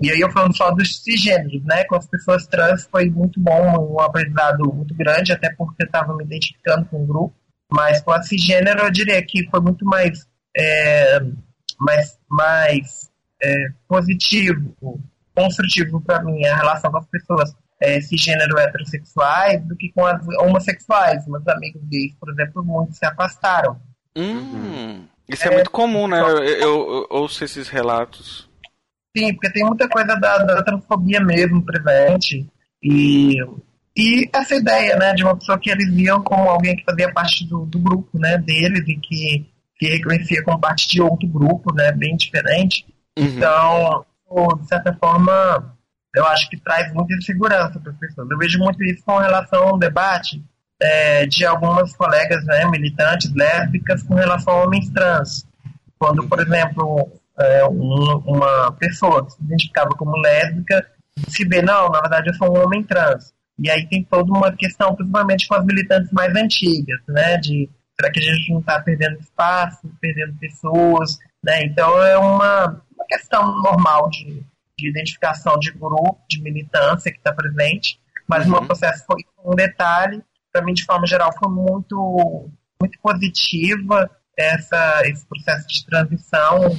[SPEAKER 4] e aí eu falando só dos cisgêneros, né? Com as pessoas trans foi muito bom, um aprendizado muito grande, até porque eu estava me identificando com o grupo. Mas com a cisgênero eu diria que foi muito mais, é, mais, mais é, positivo, construtivo para mim a relação com as pessoas é, cisgênero heterossexuais do que com as homossexuais. Meus amigos gays, por exemplo, muitos se afastaram.
[SPEAKER 2] Hum, isso é, é muito comum, né? Eu, eu, eu ouço esses relatos.
[SPEAKER 4] Sim, porque tem muita coisa da, da transfobia mesmo presente. E, e essa ideia, né, de uma pessoa que eles viam como alguém que fazia parte do, do grupo, né, deles e que, que reconhecia como parte de outro grupo, né, bem diferente. Uhum. Então, de certa forma, eu acho que traz muita insegurança para as pessoas. Eu vejo muito isso com relação ao debate é, de algumas colegas né, militantes lésbicas com relação a homens trans. Quando, por exemplo, é, um, uma pessoa que se identificava como lésbica se vê, não, na verdade eu sou um homem trans. E aí tem toda uma questão, principalmente com as militantes mais antigas, né? De será que a gente não está perdendo espaço, perdendo pessoas, né? Então é uma, uma questão normal de, de identificação de grupo, de militância que está presente, mas uhum. o meu processo foi um detalhe, para mim de forma geral foi muito muito positiva essa esse processo de transição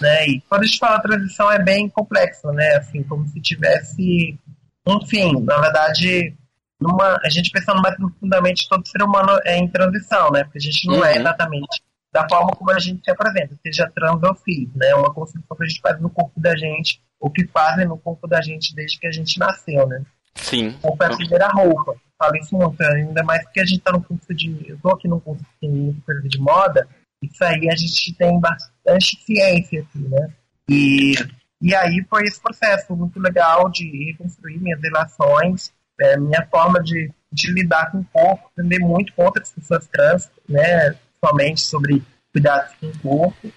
[SPEAKER 4] né? E quando a gente fala transição é bem complexo, né? Assim, como se tivesse um fim. Na verdade, numa, a gente pensando mais profundamente, todo ser humano é em transição, né? Porque a gente não é uhum. é exatamente da forma como a gente se apresenta, seja trans ou cis, né? É uma construção que a gente faz no corpo da gente, o que fazem no corpo da gente desde que a gente nasceu, né?
[SPEAKER 2] Sim.
[SPEAKER 4] O corpo é a primeira roupa. Falo isso muito, ainda mais porque a gente tá no curso de. Eu tô aqui no curso de coisa de moda, isso aí a gente tem bastante ciência aqui, né? E, e aí foi esse processo muito legal de reconstruir minhas relações, é, minha forma de, de lidar com o corpo, aprender muito com outras pessoas trans, né? Somente sobre cuidados com o corpo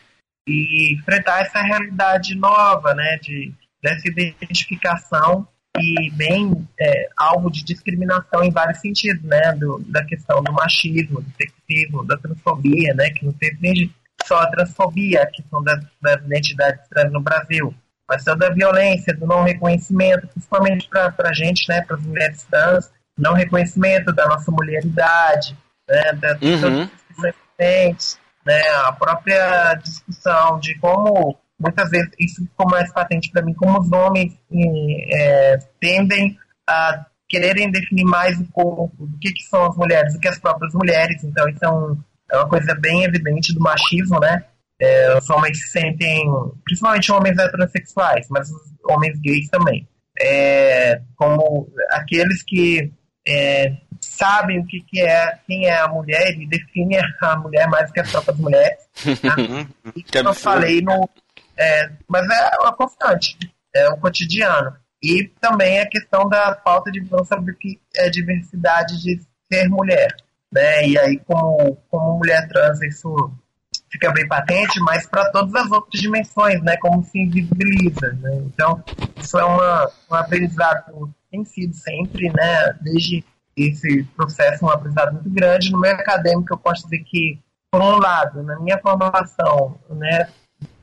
[SPEAKER 4] e enfrentar essa realidade nova, né? De, dessa identificação e bem é, alvo de discriminação em vários sentidos, né? Do, da questão do machismo, do sexismo, da transfobia, né? Que não se restringe só a transfobia, a questão das, das identidades trans no Brasil, mas toda a violência, do não reconhecimento, principalmente para a gente, né? Para as mulheres trans, não reconhecimento da nossa mulheridade, né? Das
[SPEAKER 2] uhum.
[SPEAKER 4] Né? A própria discussão de como muitas vezes isso ficou mais patente para mim, como os homens é, tendem a quererem definir mais o corpo, o que, que são as mulheres, do que as próprias mulheres. Então, isso é, um, é uma coisa bem evidente do machismo, né? É, os homens se sentem, principalmente homens heterossexuais, mas os homens gays também, é, como aqueles que é, sabem o que, que é, quem é a mulher e definem a mulher mais que as próprias mulheres. Tá? E que eu falei no, é, mas é uma constante, é o cotidiano. E também a questão da falta de visão sobre o que é diversidade de ser mulher. Né? E aí, como, como mulher trans, isso fica bem patente, mas para todas as outras dimensões, né? como se invisibiliza. Né? Então, isso é uma, um aprendizado, tem sido sempre, né? desde esse processo, um aprendizado muito grande. No meio acadêmico, eu posso dizer que, por um lado, na minha formação, né,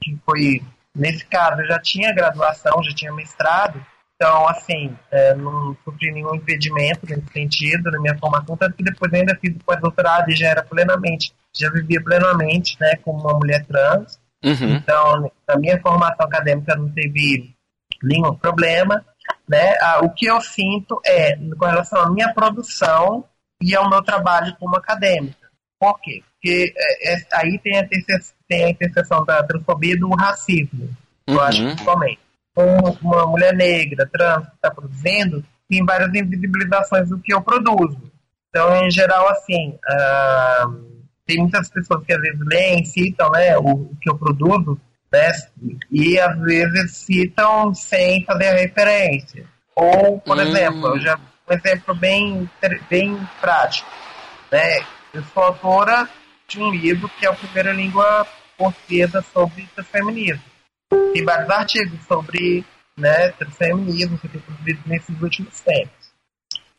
[SPEAKER 4] que foi, nesse caso, eu já tinha graduação, já tinha mestrado, então, assim, é, não sofri nenhum impedimento nesse sentido na minha formação, tanto que depois ainda fiz o pós-doutorado e já era plenamente, já vivia plenamente, né, como uma mulher trans.
[SPEAKER 2] Uhum.
[SPEAKER 4] Então, na minha formação acadêmica não teve nenhum problema, né? Ah, o que eu sinto é, com relação à minha produção e ao meu trabalho como acadêmica. Por quê? Porque é, é, aí tem a, tem a interseção da transfobia e do racismo, uhum. eu acho, principalmente. Uma, uma mulher negra, trans, que está produzindo, tem várias invisibilizações do que eu produzo. Então, em geral, assim, ah, tem muitas pessoas que às vezes leem, citam né, o, o que eu produzo, né, e às vezes citam sem fazer referência. Ou, por hum. exemplo, eu já um exemplo bem, bem prático. Né? Eu sou autora de um livro que é a primeira língua portuguesa sobre transfeminismo. Tem vários artigos sobre né, transfeminismo que tem produzido nesses últimos tempos.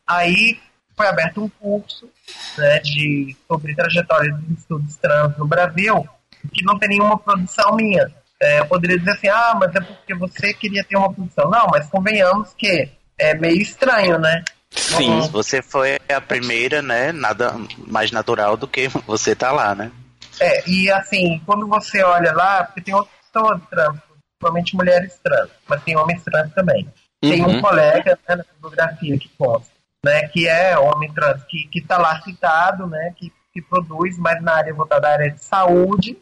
[SPEAKER 4] Aí foi aberto um curso né, de, sobre trajetória de estudos trans no Brasil, que não tem nenhuma produção minha. É, eu poderia dizer assim, ah, mas é porque você queria ter uma produção. Não, mas convenhamos que é meio estranho, né?
[SPEAKER 3] Sim, uhum. você foi a primeira, né? Nada mais natural do que você tá lá, né?
[SPEAKER 4] É, e assim, quando você olha lá, porque tem outras pessoas trans, principalmente mulheres trans, mas tem homens trans também. Uhum. Tem um uhum. colega né, na fotografia que consta, né? Que é homem trans, que, que tá lá citado, né? Que, que produz, mas na área voltada à área de saúde,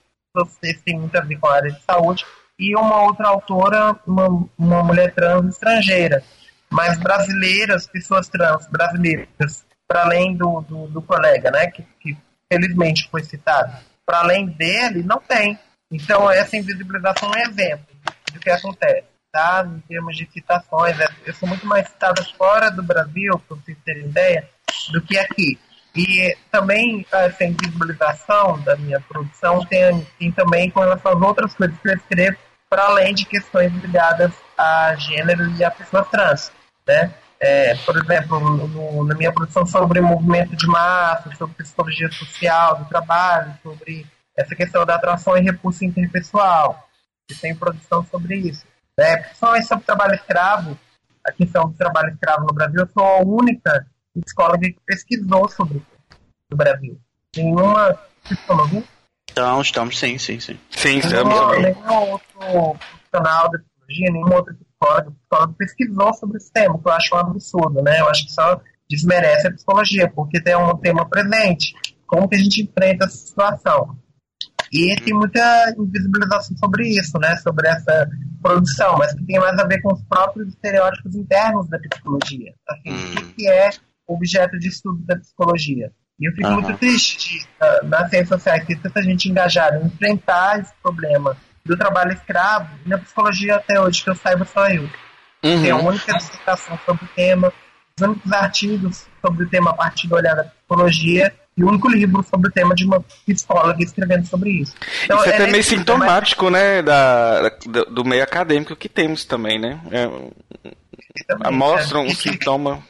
[SPEAKER 4] ver com a área de saúde, e uma outra autora, uma, uma mulher trans estrangeira mas brasileiras, pessoas trans brasileiras, para além do, do, do, colega, né, que, que felizmente foi citado, para além dele, não tem. Então, essa invisibilização é exemplo do que acontece, tá? Em termos de citações, é, eu sou muito mais citada fora do Brasil, para vocês terem ideia, do que aqui. E também essa invisibilização da minha produção tem, tem também com relação às outras coisas que eu escrevo, para além de questões ligadas a gênero e a pessoa trans. Né? É, por exemplo, no, na minha produção sobre movimento de massa, sobre psicologia social do trabalho, sobre essa questão da atração e repulso interpessoal. E tem produção sobre isso. Né? Principalmente sobre trabalho escravo, a questão do trabalho escravo no Brasil, eu sou a única escola que pesquisou sobre isso no Brasil. Nenhuma. Ouvindo?
[SPEAKER 3] Então, estamos sim, sim, sim.
[SPEAKER 2] Sim, estamos.
[SPEAKER 4] Nenhum outro profissional da psicologia, nenhum outro psicólogo, psicólogo pesquisou sobre esse tema, que eu acho um absurdo, né? Eu acho que só desmerece a psicologia, porque tem um tema presente. Como que a gente enfrenta essa situação? E tem muita invisibilização sobre isso, né? Sobre essa produção, mas que tem mais a ver com os próprios estereótipos internos da psicologia. Assim, hum. O que é objeto de estudo da psicologia? E eu fico uhum. muito triste de, nas ciências sociais ter tanta gente engajada em enfrentar esse problema do trabalho escravo. E na psicologia, até hoje, que eu saiba, só eu. Uhum. Tem a única dissertação sobre o tema, os únicos artigos sobre o tema a partir do olhar da psicologia e o único livro sobre o tema de uma psicóloga escrevendo sobre isso.
[SPEAKER 2] Então, isso é, até meio sintomático, né, da, do meio acadêmico que temos também, né? É, mostra um sintoma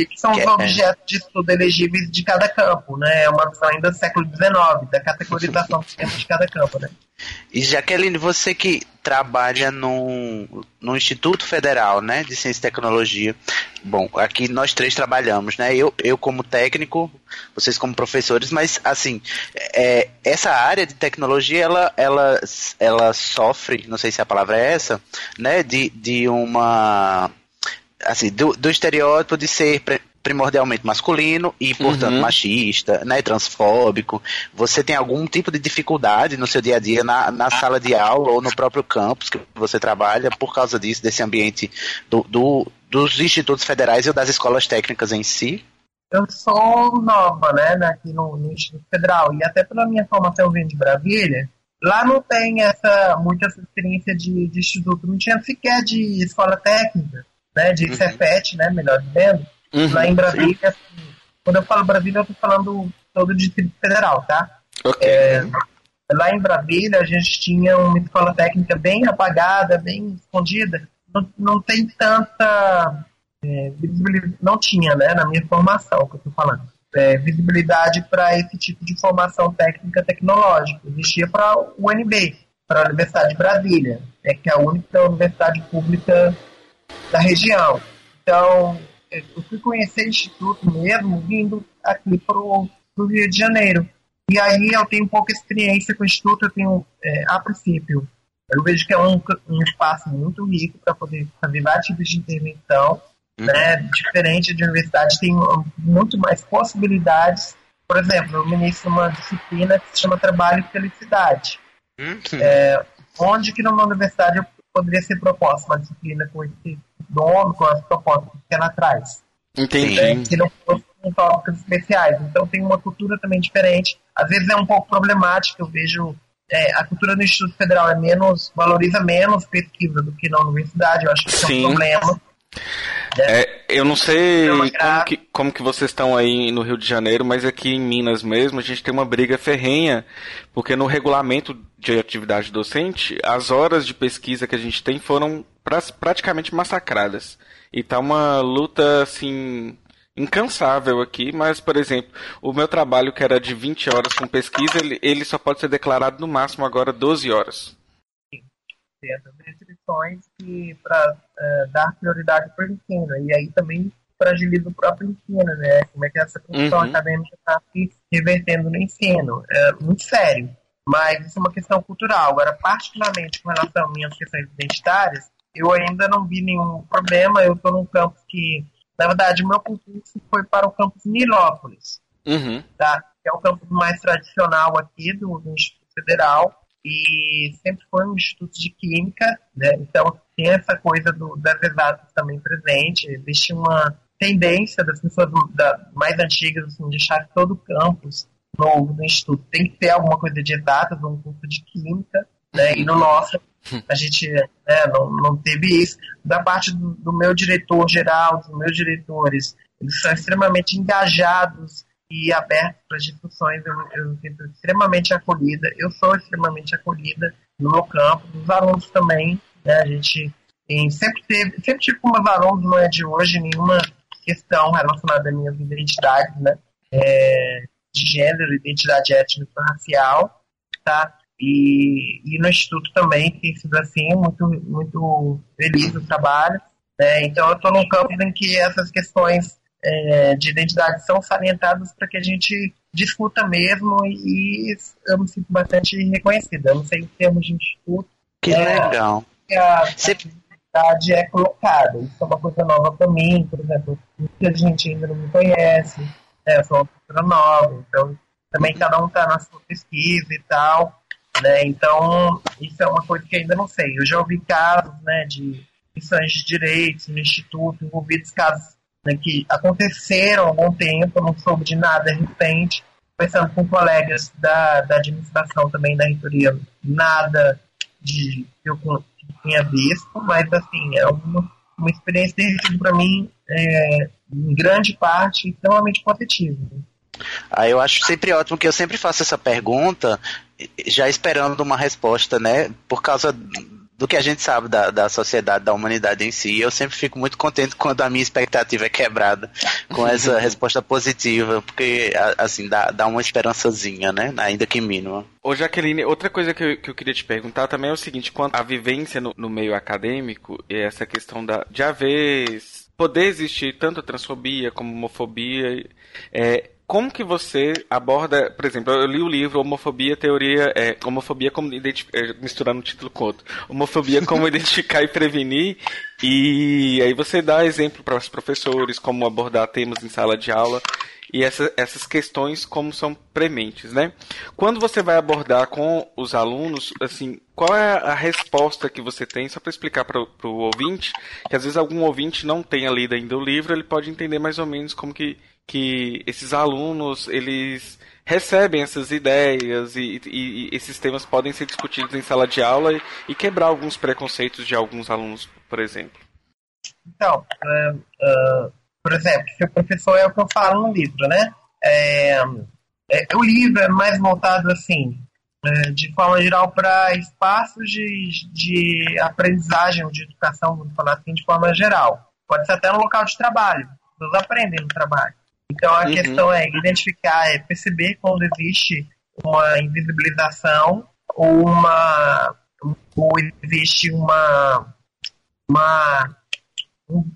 [SPEAKER 4] e que são os é. objetos de estudo elegíveis de cada campo, né? É uma visão ainda do século XIX, da categorização de cada campo, né?
[SPEAKER 3] E Jaqueline, você que trabalha no, no Instituto Federal né, de Ciência e Tecnologia, bom, aqui nós três trabalhamos, né? Eu, eu como técnico, vocês como professores, mas assim, é, essa área de tecnologia, ela, ela, ela sofre, não sei se a palavra é essa, né, de, de uma assim, do, do estereótipo de ser primordialmente masculino e, portanto, uhum. machista, né, transfóbico. Você tem algum tipo de dificuldade no seu dia a dia na, na sala de aula ou no próprio campus que você trabalha por causa disso, desse ambiente do, do, dos institutos federais e das escolas técnicas em si?
[SPEAKER 4] Eu sou nova, né, aqui no, no Instituto Federal e até pela minha formação vindo de Brasília, lá não tem essa muita essa experiência de, de instituto, não tinha sequer de escola técnica né, de uhum. Cefet, né, melhor dizendo, uhum, lá em Brasília, assim, quando eu falo Brasília, eu estou falando todo o Distrito Federal, tá?
[SPEAKER 2] Okay. É,
[SPEAKER 4] lá em Brasília, a gente tinha uma escola técnica bem apagada, bem escondida, não, não tem tanta é, visibilidade, não tinha, né, na minha formação, que eu estou falando. É, visibilidade para esse tipo de formação técnica tecnológica. Existia para o UNB, para a Universidade de Brasília, é que é a única universidade pública da região. Então, eu fui conhecer o Instituto mesmo vindo aqui para o Rio de Janeiro. E aí eu tenho pouca experiência com o Instituto, eu tenho, é, a princípio, eu vejo que é um, um espaço muito rico para poder fazer vários tipos de intervenção, uhum. né? Diferente de universidade, tem muito mais possibilidades. Por exemplo, eu ministro uma disciplina que se chama Trabalho e Felicidade. Uhum. É, onde que numa universidade eu poderia ser proposta uma disciplina com esse nome, com as propostas que ela traz.
[SPEAKER 2] Entendi. É,
[SPEAKER 4] que não fosse com tópicos especiais. Então tem uma cultura também diferente. Às vezes é um pouco problemática, eu vejo é, a cultura do Instituto Federal é menos, valoriza menos pesquisa do que na universidade, eu acho que Sim. é um problema.
[SPEAKER 2] É, eu não sei como que, como que vocês estão aí no Rio de Janeiro, mas aqui em Minas mesmo a gente tem uma briga ferrenha, porque no regulamento de atividade docente, as horas de pesquisa que a gente tem foram pra, praticamente massacradas. E tá uma luta assim incansável aqui, mas, por exemplo, o meu trabalho que era de 20 horas com pesquisa, ele, ele só pode ser declarado no máximo agora 12 horas.
[SPEAKER 4] Sim, essas restrições que para é, dar prioridade para o ensino, e aí também fragiliza o próprio ensino, né? Como é que essa produção uhum. acadêmica está se revertendo no ensino. É muito sério. Mas isso é uma questão cultural. Agora, particularmente com relação às minhas questões identitárias, eu ainda não vi nenhum problema. Eu estou num campus que, na verdade, o meu concurso foi para o campus Nilópolis,
[SPEAKER 2] uhum.
[SPEAKER 4] tá? que é o campus mais tradicional aqui do, do Instituto Federal e sempre foi um instituto de química, né? Então tem essa coisa do, das exatas também presente. Existe uma tendência das pessoas da, mais antigas assim, de achar todo campus novo do instituto tem que ter alguma coisa de exatas, um curso de química, né? E no nosso a gente né, não, não teve isso. Da parte do, do meu diretor geral, dos meus diretores, eles são extremamente engajados e abertos para discussões. Eu, eu sinto extremamente acolhida. Eu sou extremamente acolhida no meu campo, os alunos também. Né, a gente tem, sempre teve, sempre tive meus alunos, não é de hoje, nenhuma questão relacionada à minhas identidades, né? É, de gênero, identidade étnico-racial, tá? E, e no Instituto também tem sido assim, muito, muito feliz o trabalho. Né? Então eu estou num campo em que essas questões é, de identidade são salientadas para que a gente discuta mesmo e eu me sinto bastante reconhecida. Eu não sei em termos de instituto.
[SPEAKER 3] Que é, legal.
[SPEAKER 4] Que a identidade é colocada. Isso é uma coisa nova para mim, por exemplo. Muita gente ainda não me conhece. Né? Eu sou uma pessoa nova, então também cada um está na sua pesquisa e tal, né? Então, isso é uma coisa que ainda não sei. Eu já ouvi casos, né, de missões de direitos no Instituto, envolvidos casos né, que aconteceram há algum tempo, não soube de nada recente, conversando com colegas da, da administração também da reitoria, nada de que eu tinha visto, mas assim, é uma, uma experiência que para mim, é, em grande parte, extremamente positiva.
[SPEAKER 3] Ah, eu acho sempre ótimo que eu sempre faço essa pergunta, já esperando uma resposta, né? Por causa do que a gente sabe da, da sociedade, da humanidade em si. Eu sempre fico muito contente quando a minha expectativa é quebrada com essa resposta positiva, porque assim dá, dá uma esperançazinha, né? Ainda que mínima.
[SPEAKER 2] Ô Jaqueline, outra coisa que eu, que eu queria te perguntar também é o seguinte, quanto à vivência no, no meio acadêmico e essa questão da, de haver poder existir tanto transfobia como homofobia, é, como que você aborda, por exemplo, eu li o livro Homofobia, Teoria, é, Homofobia como identificar, é, misturando título com outro, Homofobia como identificar e prevenir, e aí você dá exemplo para os professores como abordar temas em sala de aula e essa, essas questões como são prementes, né? Quando você vai abordar com os alunos, assim, qual é a resposta que você tem, só para explicar para o ouvinte, que às vezes algum ouvinte não tenha lido ainda o livro, ele pode entender mais ou menos como que que esses alunos eles recebem essas ideias e, e, e, esses temas podem ser discutidos em sala de aula e, e, quebrar alguns preconceitos de alguns alunos, por exemplo.
[SPEAKER 4] Então, uh, uh, por exemplo, se o professor é o que eu falo no livro, né? É, é, o livro é mais voltado assim, é, de forma geral, para espaços de, de aprendizagem ou de educação, vamos falar assim, de forma geral. Pode ser até no local de trabalho, todos aprendem no trabalho. Então a uhum. questão é identificar, é perceber quando existe uma invisibilização ou uma ou existe uma uma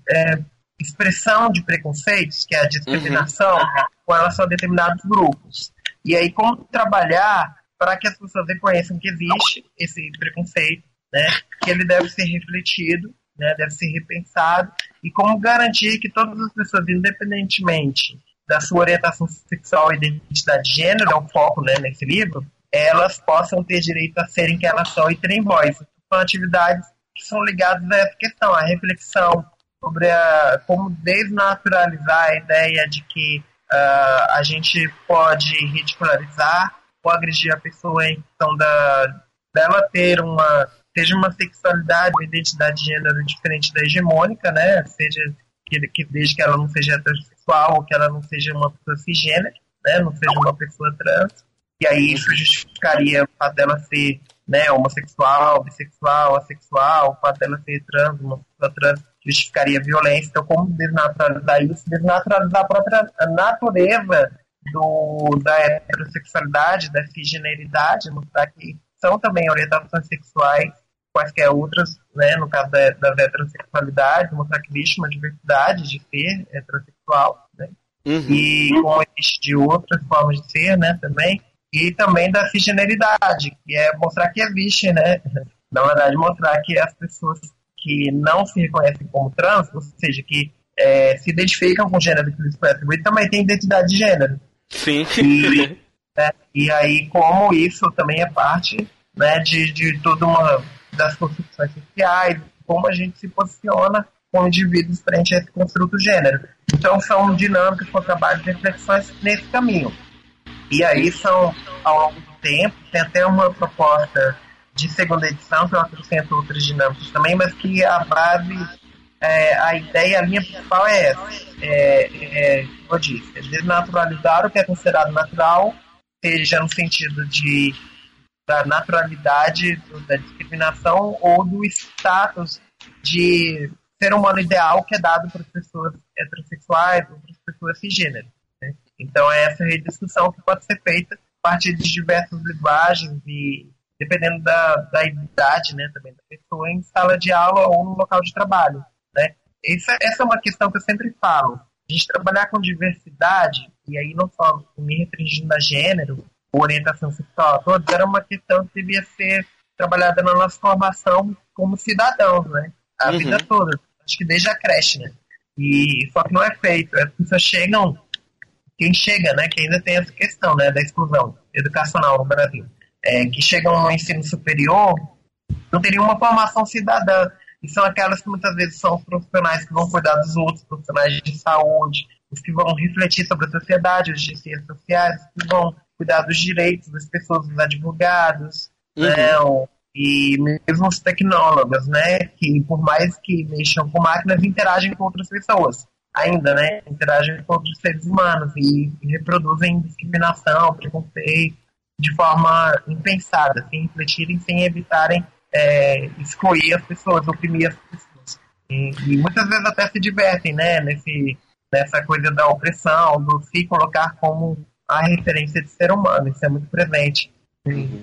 [SPEAKER 4] é, expressão de preconceitos, que é a discriminação, uhum. com relação a determinados grupos. E aí como trabalhar para que as pessoas reconheçam que existe esse preconceito, né, que ele deve ser refletido, né, deve ser repensado, e como garantir que todas as pessoas, independentemente da sua orientação sexual e identidade de gênero, é o foco né, nesse livro, elas possam ter direito a serem quem elas são e terem voz. São atividades que são ligadas a essa questão, a reflexão sobre a, como desnaturalizar a ideia de que uh, a gente pode ridicularizar ou agredir a pessoa em questão da, dela ter uma seja uma sexualidade ou identidade de gênero diferente da hegemônica, né? Seja que, que desde que ela não seja heterossexual ou que ela não seja uma pessoa cisgênero, né, não seja uma pessoa trans. E aí isso justificaria o fato dela ser né, homossexual, bissexual, assexual, o fato dela ser trans, uma pessoa trans, justificaria violência. Então, como desnaturalizar isso? Desnaturalizar a própria natureza do, da heterossexualidade, da cisgeneridade, mostrar que são também orientações sexuais quaisquer outras, né, no caso da, das heterossexualidades, mostrar que existe uma diversidade de ser heterossexual, né, uhum. e como existe de outras formas de ser, né, também, e também da cisgeneridade, que é mostrar que existe, né, na verdade, mostrar que as pessoas que não se reconhecem como trans, ou seja, que é, se identificam com o gênero que eles foi também tem identidade de gênero.
[SPEAKER 2] Sim.
[SPEAKER 4] E, né, e aí, como isso também é parte né, de, de toda uma das construções sociais, como a gente se posiciona como indivíduos frente a esse construto gênero. Então são dinâmicas com trabalho de reflexões nesse caminho. E aí são, ao longo do tempo, tem até uma proposta de segunda edição, que eu acrescento outras dinâmicas também, mas que a base, é, a ideia, a linha principal é essa. É, é, como eu disse, é desnaturalizar o que é considerado natural, seja no sentido de da naturalidade da discriminação ou do status de ser humano ideal que é dado para as pessoas heterossexuais ou para as pessoas cisgêneras. Né? Então é essa rediscussão que pode ser feita a partir de diversas linguagens e dependendo da, da idade né, também da pessoa em sala de aula ou no local de trabalho. Né? Essa, essa é uma questão que eu sempre falo. A gente trabalhar com diversidade, e aí não só me restringindo a gênero, orientação sexual, todos, era uma questão que devia ser trabalhada na nossa formação como cidadãos, né? A uhum. vida toda. Acho que desde a creche, né? E só que não é feito. As pessoas chegam quem chega, né, que ainda tem essa questão, né, da exclusão educacional no Brasil, é, que chegam no ensino superior, não teria uma formação cidadã, e são aquelas que muitas vezes são os profissionais que vão cuidar dos outros, profissionais de saúde, os que vão refletir sobre a sociedade, os de ciências sociais, os que vão cuidar dos direitos das pessoas, dos advogados, uhum. né, e mesmo os tecnólogos, né, que por mais que mexam com máquinas, interagem com outras pessoas, ainda, né, interagem com outros seres humanos e, e reproduzem discriminação, preconceito, de forma impensada, sem refletirem, sem evitarem é, excluir as pessoas, oprimir as pessoas. E, e, muitas vezes até se divertem, né, nesse, nessa coisa da opressão, do se colocar como a referência de ser humano, isso é muito presente.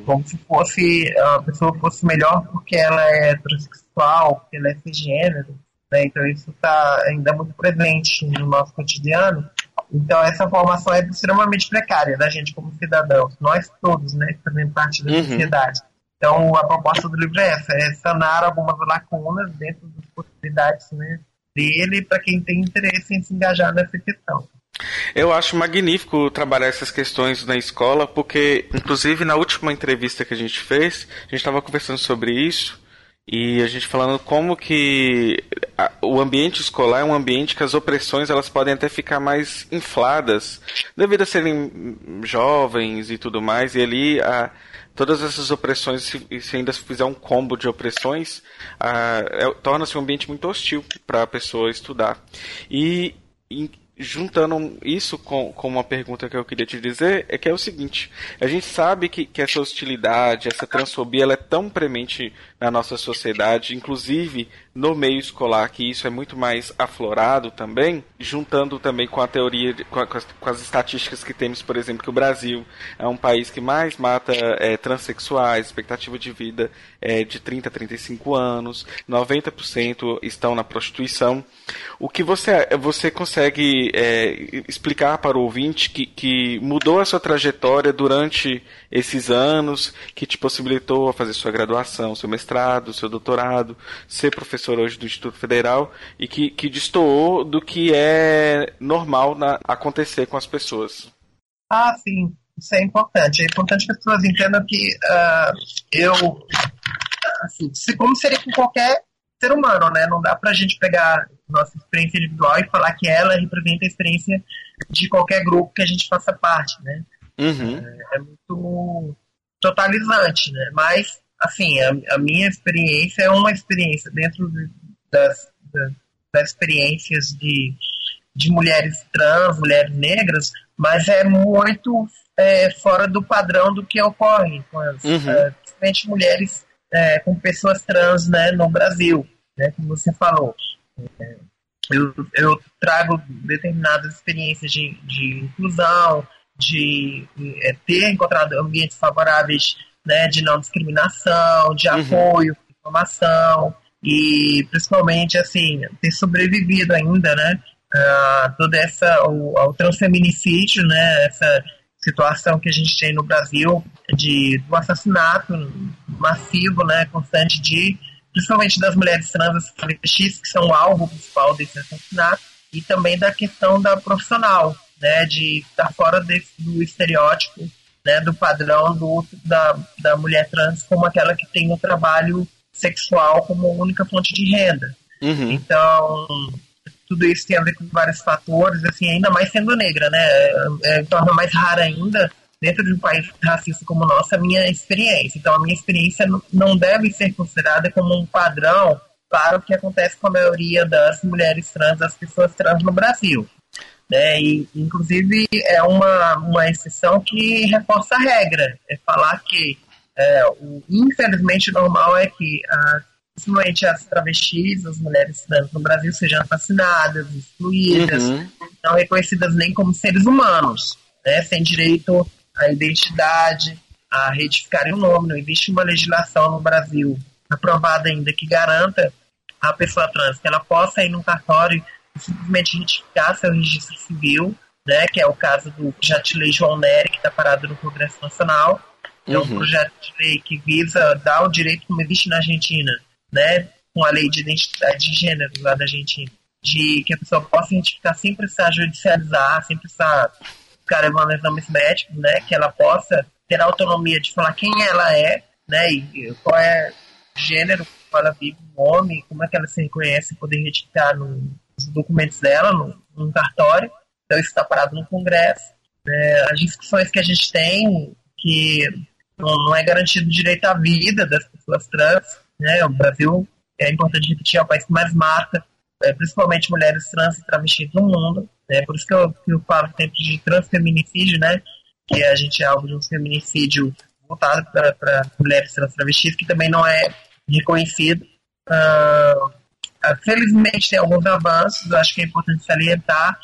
[SPEAKER 4] Como se fosse a pessoa fosse melhor porque ela é transexual, porque ela é cisgênero. Né? Então isso está ainda muito presente no nosso cotidiano. Então essa formação é extremamente precária da gente como cidadãos, nós todos, né, que fazemos parte da uhum. sociedade. Então a proposta do livro é essa, é sanar algumas lacunas dentro das possibilidades né, dele para quem tem interesse em se engajar nessa questão.
[SPEAKER 2] Eu acho magnífico trabalhar essas questões na escola, porque, inclusive, na última entrevista que a gente fez, a gente estava conversando sobre isso e a gente falando como que o ambiente escolar é um ambiente que as opressões elas podem até ficar mais infladas devido a serem jovens e tudo mais, e ali a, todas essas opressões, se, se ainda fizer um combo de opressões, é, torna-se um ambiente muito hostil para a pessoa estudar. E juntando isso com, com uma pergunta que eu queria te dizer, é que é o seguinte: a gente sabe que, que essa hostilidade, essa transfobia, ela é tão premente na nossa sociedade, inclusive no meio escolar, que isso é muito mais aflorado também, juntando também com a teoria, com, a, com, as, estatísticas que temos, por exemplo, que o Brasil é um país que mais mata é, transexuais, expectativa de vida é de 30 a 35 anos, 90% estão na prostituição. O que você, você consegue é, explicar para o ouvinte que, que mudou a sua trajetória durante esses anos, que te possibilitou a fazer sua graduação, seu mestrado, seu doutorado, ser professor hoje do Instituto Federal e que, que destoou do que é normal na, acontecer com as pessoas.
[SPEAKER 4] Ah, sim. Isso é importante. É importante que as pessoas entendam que uh, eu, assim, como seria com qualquer ser humano, né? Não dá pra gente pegar nossa experiência individual e falar que ela representa a experiência de qualquer grupo que a gente faça parte, né? Uhum. É, é, muito totalizante, né? Mas, assim, a, a, minha experiência é uma experiência dentro de, das, das, das experiências de, de mulheres trans, mulheres negras, mas é muito é, fora do padrão do que ocorre com as, uhum. principalmente mulheres é, com pessoas trans né, no Brasil, né, como você falou. É, eu, eu trago determinadas experiências de, de inclusão, de é, ter encontrado ambientes favoráveis né, de não discriminação, de uhum. apoio, informação e principalmente assim ter sobrevivido ainda, né, a toda essa o, ao transfeminicídio, né, essa situação que a gente tem no Brasil de do assassinato massivo, né, constante de principalmente das mulheres trans X, que são o alvo principal desse assassinato, e também da questão da profissional, né, de estar fora desse, do estereótipo, né, do padrão do, da, da mulher trans como aquela que tem o trabalho sexual como única fonte de renda. Uhum. Então, tudo isso tem a ver com vários fatores, assim, ainda mais sendo negra, né, é, é, torna mais rara ainda dentro de um país racista como o nosso, a minha experiência. Então, a minha experiência não deve ser considerada como um padrão para o que acontece com a maioria das mulheres trans, das pessoas trans no Brasil. Né? E, inclusive, é uma, uma exceção que reforça a regra. É falar que, é, o, infelizmente, normal é que as, principalmente as travestis, as mulheres trans no Brasil, sejam assassinadas, excluídas, uhum. não reconhecidas nem como seres humanos, né? sem direito à identidade, a retificarem o nome. Não existe uma legislação no Brasil aprovada ainda que garanta a pessoa trans que ela possa ir num cartório simplesmente retificar seu registro civil, né, que é o caso do projeto de lei João Nery, que está parado no Congresso Nacional. É um uhum. projeto de lei que visa dar o direito, como existe na Argentina, né, com a lei de identidade de gênero lá da Argentina, de que a pessoa possa identificar sem precisar judicializar, sem precisar buscar exames médicos, né, que ela possa ter autonomia de falar quem ela é, né, e qual é o gênero, como ela vive, o nome, como é que ela se reconhece, poder retificar nos documentos dela, no, no cartório. Então isso está parado no Congresso. É, as discussões que a gente tem, que não, não é garantido o direito à vida das pessoas trans, né, o Brasil, é importante repetir, é o país que mais mata, é, principalmente mulheres trans e travestis no mundo. É por isso que eu, que eu falo sempre de transfeminicídio, né? Que a gente é alvo de um feminicídio voltado para mulheres trans travestis, que também não é reconhecido. Uh, felizmente tem alguns avanços, acho que é importante salientar.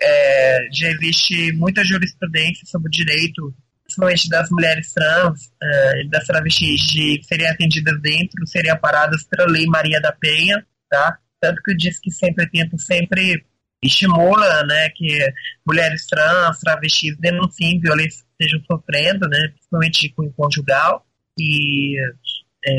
[SPEAKER 4] É, já existe muita jurisprudência sobre o direito, principalmente das mulheres trans uh, das travestis, de serem atendidas dentro, seriam paradas pela Lei Maria da Penha, tá? Tanto que diz que sempre tenta sempre estimula né, que mulheres trans, travestis denunciem violência que estejam sofrendo, né, principalmente com o conjugal, e é,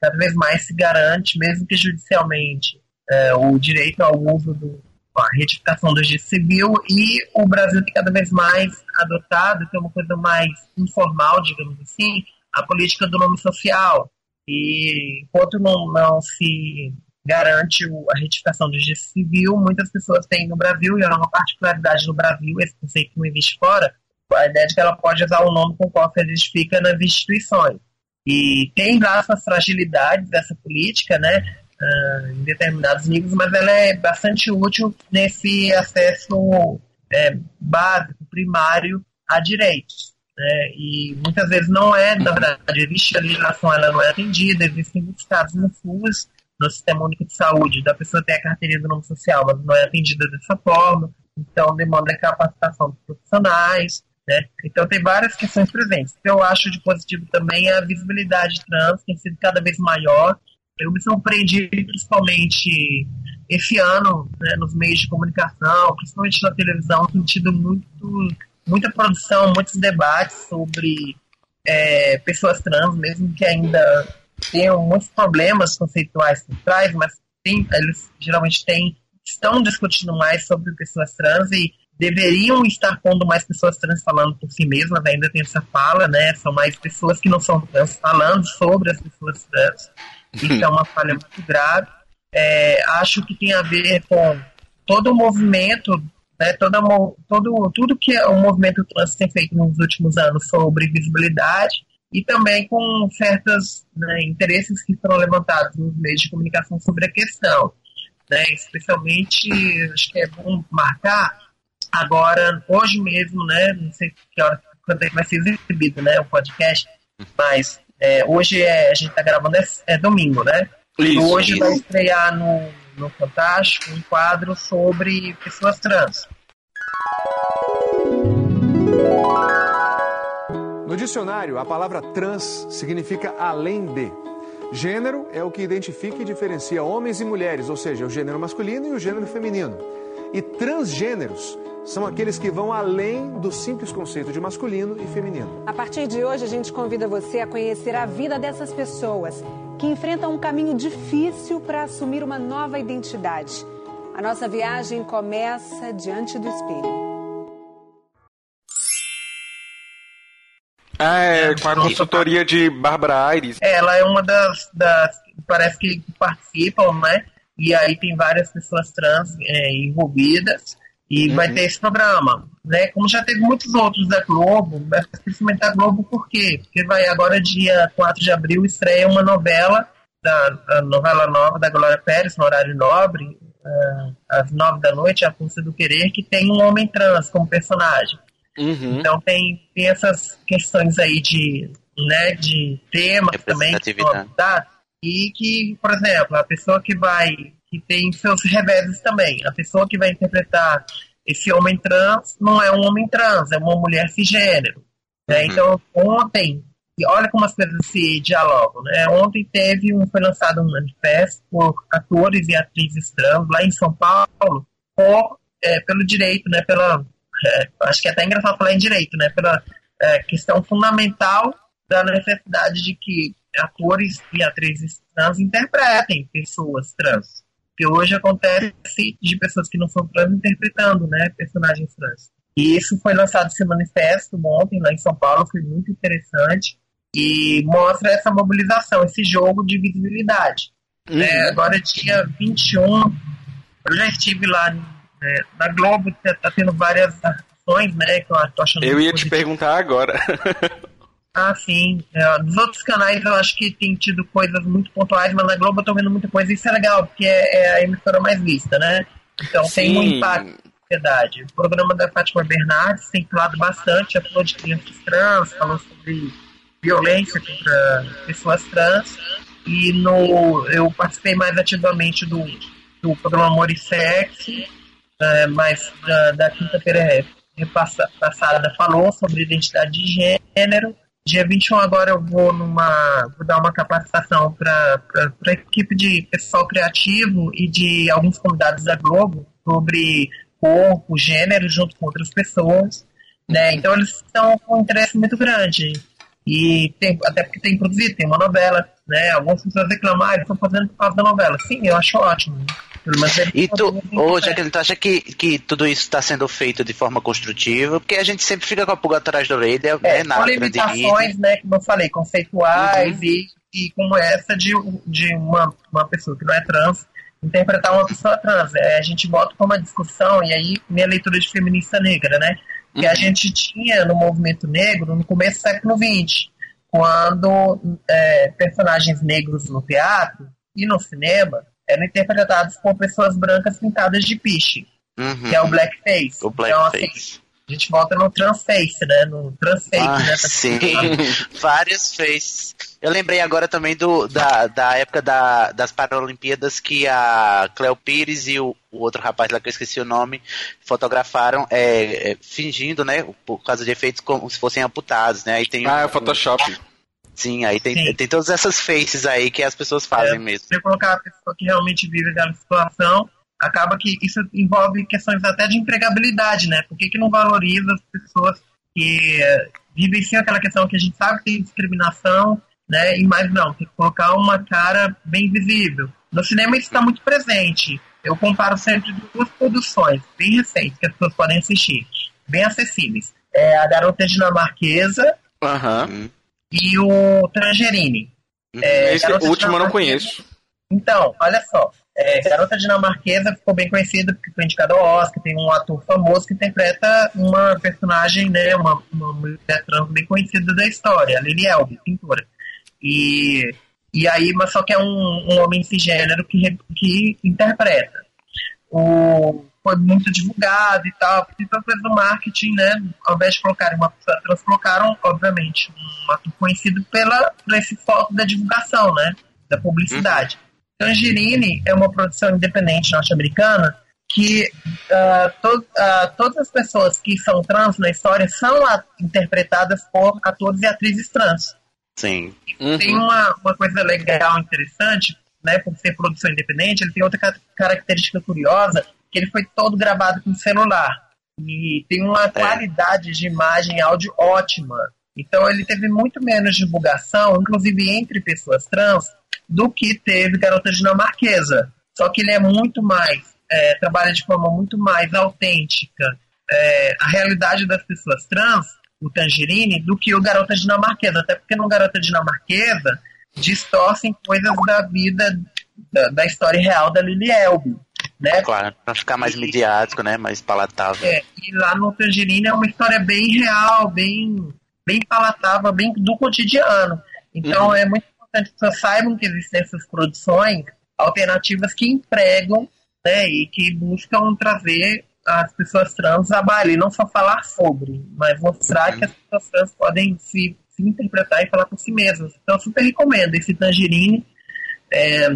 [SPEAKER 4] cada vez mais se garante, mesmo que judicialmente, é, o direito ao uso do a retificação do registro civil e o Brasil tem cada vez mais adotado, que é uma coisa mais informal, digamos assim, a política do nome social. E enquanto não, não se garante a retificação do registro civil. Muitas pessoas têm no Brasil, e é uma particularidade no Brasil, esse conceito não existe fora, a ideia de que ela pode usar o nome com o qual se identifica nas instituições. E tem lá suas fragilidades dessa política, né, uh, em determinados níveis, mas ela é bastante útil nesse acesso é, básico, primário a direitos. Né, e muitas vezes não é, na verdade, existe a legislação, ela não é atendida, existem muitos casos no SUS, no Sistema Único de Saúde, da pessoa ter a carteirinha do nome social, mas não é atendida dessa forma, então demanda capacitação dos profissionais, né? Então tem várias questões presentes. O que eu acho de positivo também é a visibilidade trans, tem sido cada vez maior. Eu me surpreendi principalmente esse ano, né, nos meios de comunicação, principalmente na televisão, tem tido muito, muita produção, muitos debates sobre é, pessoas trans, mesmo que ainda têm muitos problemas conceituais por trás, mas tem, eles geralmente têm, estão discutindo mais sobre pessoas trans e deveriam estar pondo mais pessoas trans falando por si mesmas, ainda tem essa fala, né? São mais pessoas que não são trans falando sobre as pessoas trans. Isso é uma falha muito grave. É, acho que tem a ver com todo o movimento, né, toda, todo, tudo que o movimento trans tem feito nos últimos anos sobre visibilidade e também com certos né, interesses que foram levantados nos meios de comunicação sobre a questão. Né, especialmente, acho que é bom marcar agora, hoje mesmo, né, não sei que hora quando é vai ser exibido né, o podcast, mas é, hoje é, a gente está gravando é, é, domingo, né? Isso, hoje isso. vai estrear no, no Fantástico um quadro sobre pessoas trans.
[SPEAKER 5] No dicionário, a palavra trans significa além de. Gênero é o que identifica e diferencia homens e mulheres, ou seja, o gênero masculino e o gênero feminino. E transgêneros são aqueles que vão além do simples conceito de masculino e feminino.
[SPEAKER 6] A partir de hoje, a gente convida você a conhecer a vida dessas pessoas que enfrentam um caminho difícil para assumir uma nova identidade. A nossa viagem começa diante do espelho.
[SPEAKER 2] Ah, é, com a consultoria de Bárbara Aires.
[SPEAKER 4] É, ela é uma das, das. Parece que participam, né? E aí tem várias pessoas trans é, envolvidas. E uhum. vai ter esse programa. Né? Como já teve muitos outros da Globo, principalmente da Globo, por quê? Porque vai agora, dia 4 de abril, estreia uma novela, da, novela nova da Glória Pérez, no horário nobre, uh, às 9 da noite, A Força do Querer, que tem um homem trans como personagem. Uhum. Então tem, tem essas questões aí de, né, de temas também que são abordados e que, por exemplo, a pessoa que vai, que tem seus reveses também, a pessoa que vai interpretar esse homem trans não é um homem trans, é uma mulher cisgênero. Né? Uhum. Então, ontem, olha como as coisas se dialogam, né? Ontem teve um, foi lançado um manifesto por atores e atrizes trans lá em São Paulo por, é, pelo direito, né, pela é, acho que é até engraçado falar em direito, né? Pela é, questão fundamental da necessidade de que atores e atrizes trans interpretem pessoas trans. Que hoje acontece de pessoas que não são trans interpretando, né, personagens trans. E isso foi lançado esse manifesto ontem lá em São Paulo, foi muito interessante e mostra essa mobilização, esse jogo de visibilidade. Uhum. É, agora, dia 21, eu já estive lá né, na Globo, tá, tá tendo várias ações, né? Que eu tô achando
[SPEAKER 2] Eu ia te perguntar agora.
[SPEAKER 4] ah, sim. É, dos outros canais eu acho que tem tido coisas muito pontuais, mas na Globo eu tô vendo muita coisa. Isso é legal, porque é, é a emissora mais vista, né? Então sim. tem um impacto na sociedade. O programa da Fátima Bernardes tem falado bastante, já falou de crianças trans, falou sobre violência contra pessoas trans. E no, eu participei mais ativamente do, do programa Amor e Sexo, é, mas da, da quinta-feira passada falou sobre identidade de gênero. Dia 21 agora eu vou numa vou dar uma capacitação para a equipe de pessoal criativo e de alguns convidados da Globo sobre corpo, gênero, junto com outras pessoas. Né? Então eles estão com um interesse muito grande. E tem, até porque tem produzido, tem uma novela, né? Algumas pessoas reclamam, ah, estão fazendo por causa da novela. Sim, eu acho ótimo.
[SPEAKER 3] E tu, ô, Jaqueline, tu acha que, que tudo isso está sendo feito de forma construtiva? Porque a gente sempre fica com a pulga atrás da orelha,
[SPEAKER 4] é, né? Na limitações, né, como eu falei, conceituais uhum. e, e como essa de, de uma, uma pessoa que não é trans interpretar uma pessoa trans. É, a gente bota para uma discussão, e aí minha leitura de feminista negra, né? Que uhum. a gente tinha no movimento negro no começo do século XX, quando é, personagens negros no teatro e no cinema eram interpretados por pessoas brancas pintadas de piche, uhum. que é o blackface.
[SPEAKER 3] O blackface. Então, assim,
[SPEAKER 4] a gente volta no transface, né? No transface, ah, né?
[SPEAKER 3] Sim, vários faces. Eu lembrei agora também do, da, da época da, das Paralimpíadas que a Cleo Pires e o, o outro rapaz lá que eu esqueci o nome fotografaram é, é, fingindo, né? Por causa de efeitos como se fossem amputados, né? Aí tem
[SPEAKER 2] ah, é o Photoshop.
[SPEAKER 3] Sim, aí tem, Sim. tem todas essas faces aí que as pessoas fazem é, mesmo.
[SPEAKER 4] Se colocar a pessoa que realmente vive aquela situação, acaba que isso envolve questões até de empregabilidade, né? Por que, que não valoriza as pessoas que uh, vivem sim aquela questão que a gente sabe que tem discriminação, né? E mais não, tem que colocar uma cara bem visível. No cinema isso está muito presente. Eu comparo sempre duas produções bem recentes que as pessoas podem assistir, bem acessíveis. É a Garota Dinamarquesa
[SPEAKER 2] uhum.
[SPEAKER 4] E o Tangerine.
[SPEAKER 2] Uhum. É, Esse último eu não conheço.
[SPEAKER 4] Então, olha só. É, Garota Dinamarquesa ficou bem conhecida porque foi indicada ao Oscar, tem um ator famoso que interpreta uma personagem, né, uma, uma mulher trans bem conhecida da história, a Lily Elbe, pintora. E, e aí, mas só que é um, um homem cisgênero que, que interpreta. O, foi muito divulgado e tal, porque coisa do marketing, né, ao invés de colocarem uma pessoa trans, colocaram, obviamente, um ator conhecido pela, por esse foco da divulgação, né, da publicidade. Uhum. Tangerine é uma produção independente norte-americana que uh, to, uh, todas as pessoas que são trans na história são interpretadas por atores e atrizes trans.
[SPEAKER 3] Sim.
[SPEAKER 4] Uhum. Tem uma, uma coisa legal, interessante, né, por ser produção independente, ele tem outra característica curiosa, que ele foi todo gravado com celular. E tem uma é. qualidade de imagem e áudio ótima. Então ele teve muito menos divulgação, inclusive entre pessoas trans, do que teve Garota Dinamarquesa. Só que ele é muito mais, é, trabalha de forma muito mais autêntica é, a realidade das pessoas trans, o Tangerine, do que o Garota Dinamarquesa. Até porque no Garota Dinamarquesa distorcem coisas da vida, da, da história real da Lily Elbe. Né?
[SPEAKER 3] Claro, para ficar mais e, midiático, né? mais palatável.
[SPEAKER 4] É, e lá no Tangerine é uma história bem real, bem, bem palatável, bem do cotidiano. Então uhum. é muito importante que pessoas saibam que existem essas produções alternativas que empregam né, e que buscam trazer as pessoas trans a baile, não só falar sobre, mas mostrar uhum. que as pessoas trans podem se, se, interpretar e falar por si mesmas. Então, eu super recomendo esse Tangerine. É,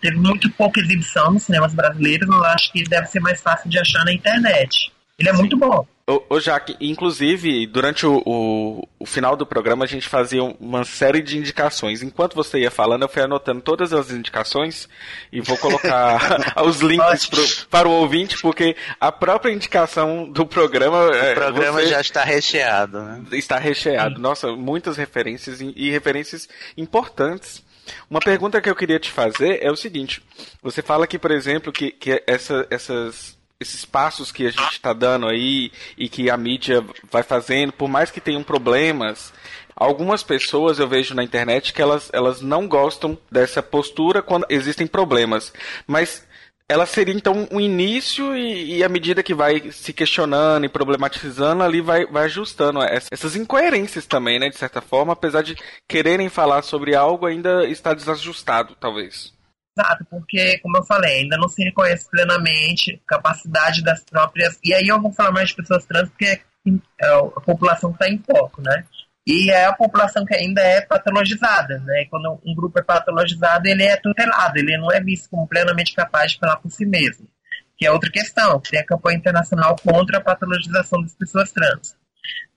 [SPEAKER 4] teve muito pouca exibição nos cinemas brasileiros, mas acho que deve ser mais fácil de achar na internet. Ele é Sim. muito bom.
[SPEAKER 2] Ô, ô Jaque, inclusive, durante o, o, o, final do programa, a gente fazia uma série de indicações. Enquanto você ia falando, eu fui anotando todas as indicações e vou colocar os links pro, para o ouvinte, porque a própria indicação do programa. O
[SPEAKER 3] é, programa já está recheado, né?
[SPEAKER 2] Está recheado. Sim. Nossa, muitas referências e, e referências importantes. Uma pergunta que eu queria te fazer é o seguinte: você fala que, por exemplo, que, que essa, essas esses passos que a gente está dando aí e que a mídia vai fazendo, por mais que tenham problemas, algumas pessoas eu vejo na internet que elas, elas não gostam dessa postura quando existem problemas. Mas ela seria então um início e, e à medida que vai se questionando e problematizando, ali vai, vai ajustando essas incoerências também, né? De certa forma, apesar de quererem falar sobre algo, ainda está desajustado, talvez.
[SPEAKER 4] Exato, porque, como eu falei, ainda não se reconhece plenamente a capacidade das próprias. E aí eu vou falar mais de pessoas trans, porque é, é a população está em foco, né? E é a população que ainda é patologizada, né? Quando um grupo é patologizado, ele é tutelado, ele não é visto como plenamente capaz de falar por si mesmo. Que é outra questão, tem a campanha internacional contra a patologização das pessoas trans.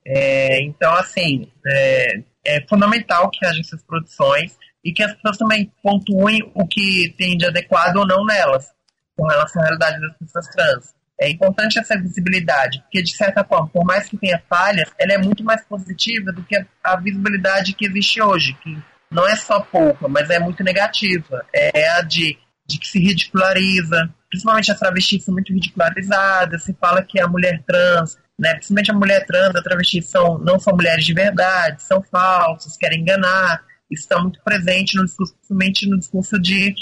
[SPEAKER 4] É, então, assim, é, é fundamental que haja essas produções e que as pessoas também pontuem o que tem de adequado ou não nelas, com relação à realidade das pessoas trans. É importante essa visibilidade, porque, de certa forma, por mais que tenha falhas, ela é muito mais positiva do que a visibilidade que existe hoje, que não é só pouca, mas é muito negativa. É a de, de que se ridiculariza, principalmente as travestis são muito ridicularizadas, se fala que a mulher trans, né, principalmente a mulher trans, a travesti são, não são mulheres de verdade, são falsos, querem enganar. Está muito presente no discurso, principalmente no discurso de,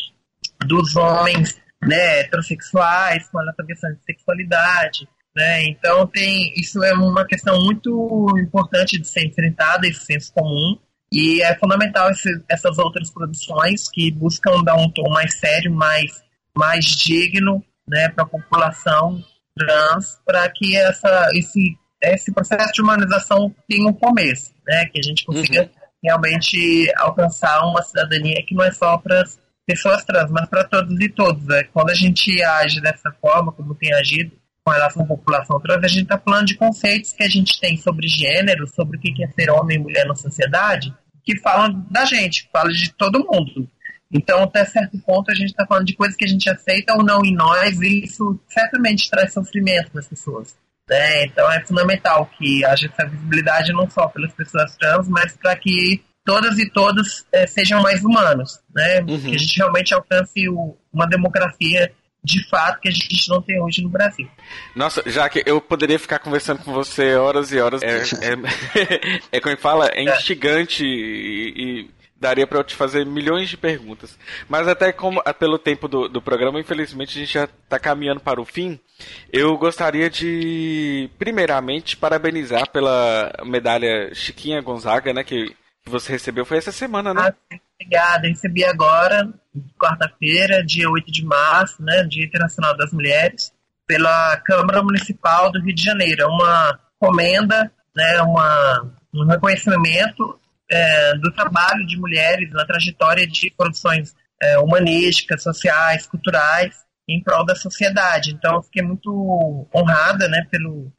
[SPEAKER 4] dos homens né, heterossexuais, com questão de sexualidade. Né? Então tem isso é uma questão muito importante de ser enfrentada, esse senso comum, e é fundamental esse, essas outras produções que buscam dar um tom mais sério, mais, mais digno né, para a população trans, para que essa, esse, esse processo de humanização tenha um começo, né, que a gente consiga uhum. realmente alcançar uma cidadania que não é só para pessoas trans, mas para todos e todos. Né? Quando a gente age dessa forma, como tem agido com relação à população trans, a gente está falando de conceitos que a gente tem sobre gênero, sobre o que é ser homem e mulher na sociedade, que falam da gente, falam de todo mundo. Então, até certo ponto, a gente está falando de coisas que a gente aceita ou não em nós, e isso certamente traz sofrimento para as pessoas. Né? Então, é fundamental que haja essa visibilidade não só pelas pessoas trans, mas para que todas e todos é, sejam mais humanos, né? Uhum. Que a gente realmente alcance o, uma democracia de fato que a gente não tem hoje no Brasil.
[SPEAKER 2] Nossa, já que eu poderia ficar conversando com você horas e horas. É, é, é como fala, é, é. instigante e, e daria para eu te fazer milhões de perguntas. Mas até como pelo tempo do, do programa, infelizmente a gente já está caminhando para o fim. Eu gostaria de, primeiramente, parabenizar pela medalha Chiquinha Gonzaga, né, que que você recebeu foi essa semana, né?
[SPEAKER 4] Ah, obrigada. Recebi agora, quarta-feira, dia 8 de março, né? Dia Internacional das Mulheres, pela Câmara Municipal do Rio de Janeiro. É uma comenda, né? Uma, um reconhecimento é, do trabalho de mulheres na trajetória de produções é, humanísticas, sociais, culturais em prol da sociedade. Então, eu fiquei muito honrada, né? Pelo,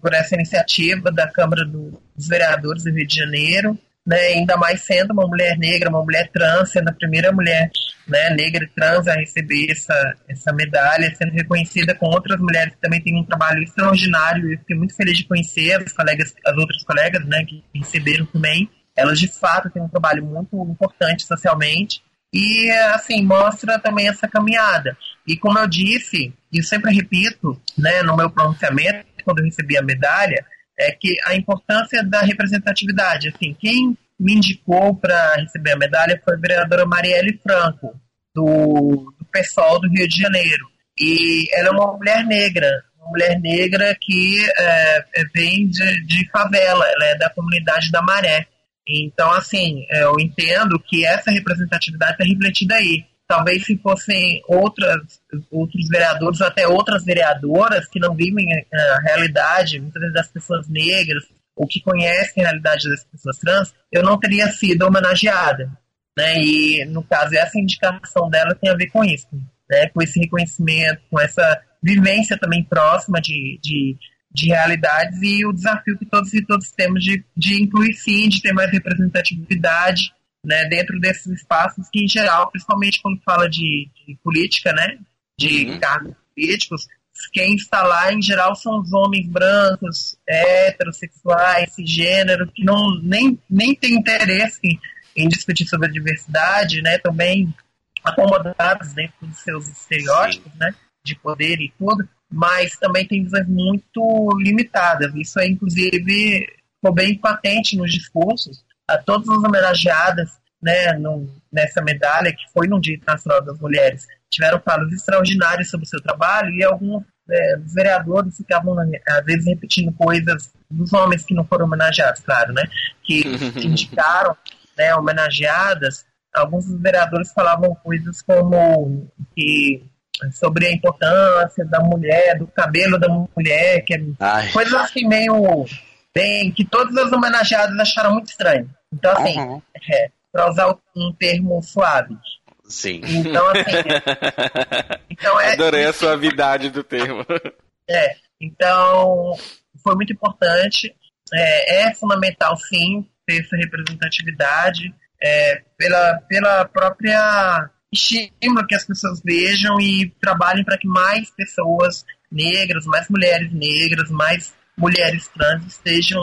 [SPEAKER 4] por essa iniciativa da Câmara dos Vereadores do Rio de Janeiro né, ainda mais sendo uma mulher negra, uma mulher trans, sendo a primeira mulher né, negra e trans a receber essa, essa medalha, sendo reconhecida com outras mulheres que também têm um trabalho extraordinário. Eu fiquei muito feliz de conhecer as colegas, as outras colegas né, que receberam também. Elas de fato têm um trabalho muito importante socialmente e assim mostra também essa caminhada. E como eu disse, e sempre repito, né, no meu pronunciamento quando eu recebi a medalha, é que a importância da representatividade. Assim, quem me indicou para receber a medalha foi a vereadora Marielle Franco, do, do PSOL do Rio de Janeiro. E ela é uma mulher negra, uma mulher negra que é, é, vem de, de favela, ela é da comunidade da Maré. Então, assim, eu entendo que essa representatividade está refletida aí talvez se fossem outras, outros vereadores ou até outras vereadoras que não vivem a realidade, muitas vezes das pessoas negras, ou que conhecem a realidade das pessoas trans, eu não teria sido homenageada. Né? E, no caso, essa indicação dela tem a ver com isso, né? com esse reconhecimento, com essa vivência também próxima de, de, de realidades e o desafio que todos e todos temos de, de incluir sim, de ter mais representatividade né, dentro desses espaços que, em geral, principalmente quando fala de, de política, né, de uhum. cargos políticos, quem está lá, em geral, são os homens brancos, heterossexuais, gênero, que não, nem, nem têm interesse em, em discutir sobre a diversidade, né, também acomodados dentro dos seus estereótipos, Sim. né, de poder e tudo, mas também tem visões muito limitadas. Isso é, inclusive, ficou bem patente nos discursos. A todas as homenageadas né, no, nessa medalha, que foi no Dia Internacional das Mulheres, tiveram falas extraordinárias sobre o seu trabalho e alguns é, vereadores ficavam, às vezes, repetindo coisas dos homens que não foram homenageados, claro, né, que, indicaram né, homenageadas. Alguns dos vereadores falavam coisas como que sobre a importância da mulher, do cabelo da mulher, que é coisas assim meio bem que todas as homenageadas acharam muito estranho. Então assim, uhum. é, para usar um termo suave.
[SPEAKER 3] Sim.
[SPEAKER 4] Então assim,
[SPEAKER 2] então é, adorei a suavidade do termo.
[SPEAKER 4] É, então foi muito importante. É, é fundamental sim ter essa representatividade é, pela, pela própria estímulo que as pessoas vejam e trabalhem para que mais pessoas negras, mais mulheres negras, mais mulheres trans estejam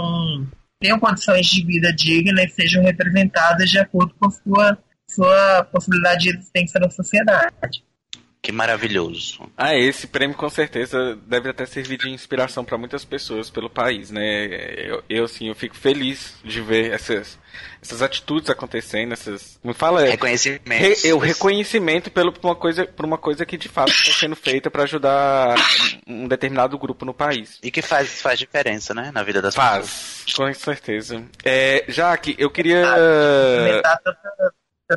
[SPEAKER 4] tenham condições de vida digna e sejam representadas de acordo com sua sua possibilidade de existência na sociedade.
[SPEAKER 3] Que maravilhoso.
[SPEAKER 2] Ah, esse prêmio com certeza deve até servir de inspiração para muitas pessoas pelo país, né? Eu, eu assim, eu fico feliz de ver essas, essas atitudes acontecendo, essas, me fala,
[SPEAKER 3] reconhecimento,
[SPEAKER 2] re, o reconhecimento pelo por uma coisa, por uma coisa que de fato está sendo feita para ajudar um determinado grupo no país.
[SPEAKER 3] E que faz faz diferença, né, na vida das
[SPEAKER 2] faz,
[SPEAKER 3] pessoas.
[SPEAKER 2] Com certeza. É, que eu queria
[SPEAKER 4] ah,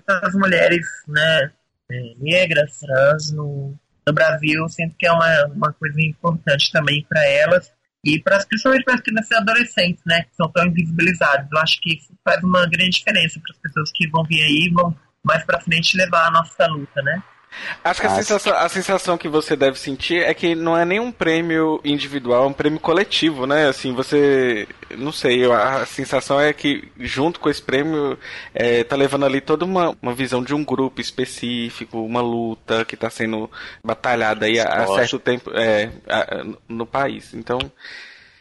[SPEAKER 4] tantas mulheres, né? É, negras, trans no, no Brasil, sinto que é uma, uma coisa importante também para elas e para principalmente para as crianças e adolescentes, né, que são tão invisibilizados. Eu acho que isso faz uma grande diferença para as pessoas que vão vir aí e vão mais para frente levar a nossa luta, né?
[SPEAKER 2] Acho que a sensação, a sensação que você deve sentir é que não é nem um prêmio individual, é um prêmio coletivo, né? Assim, você. Não sei, a sensação é que junto com esse prêmio é, tá levando ali toda uma, uma visão de um grupo específico, uma luta que está sendo batalhada aí há, certo tempo é, no país. Então.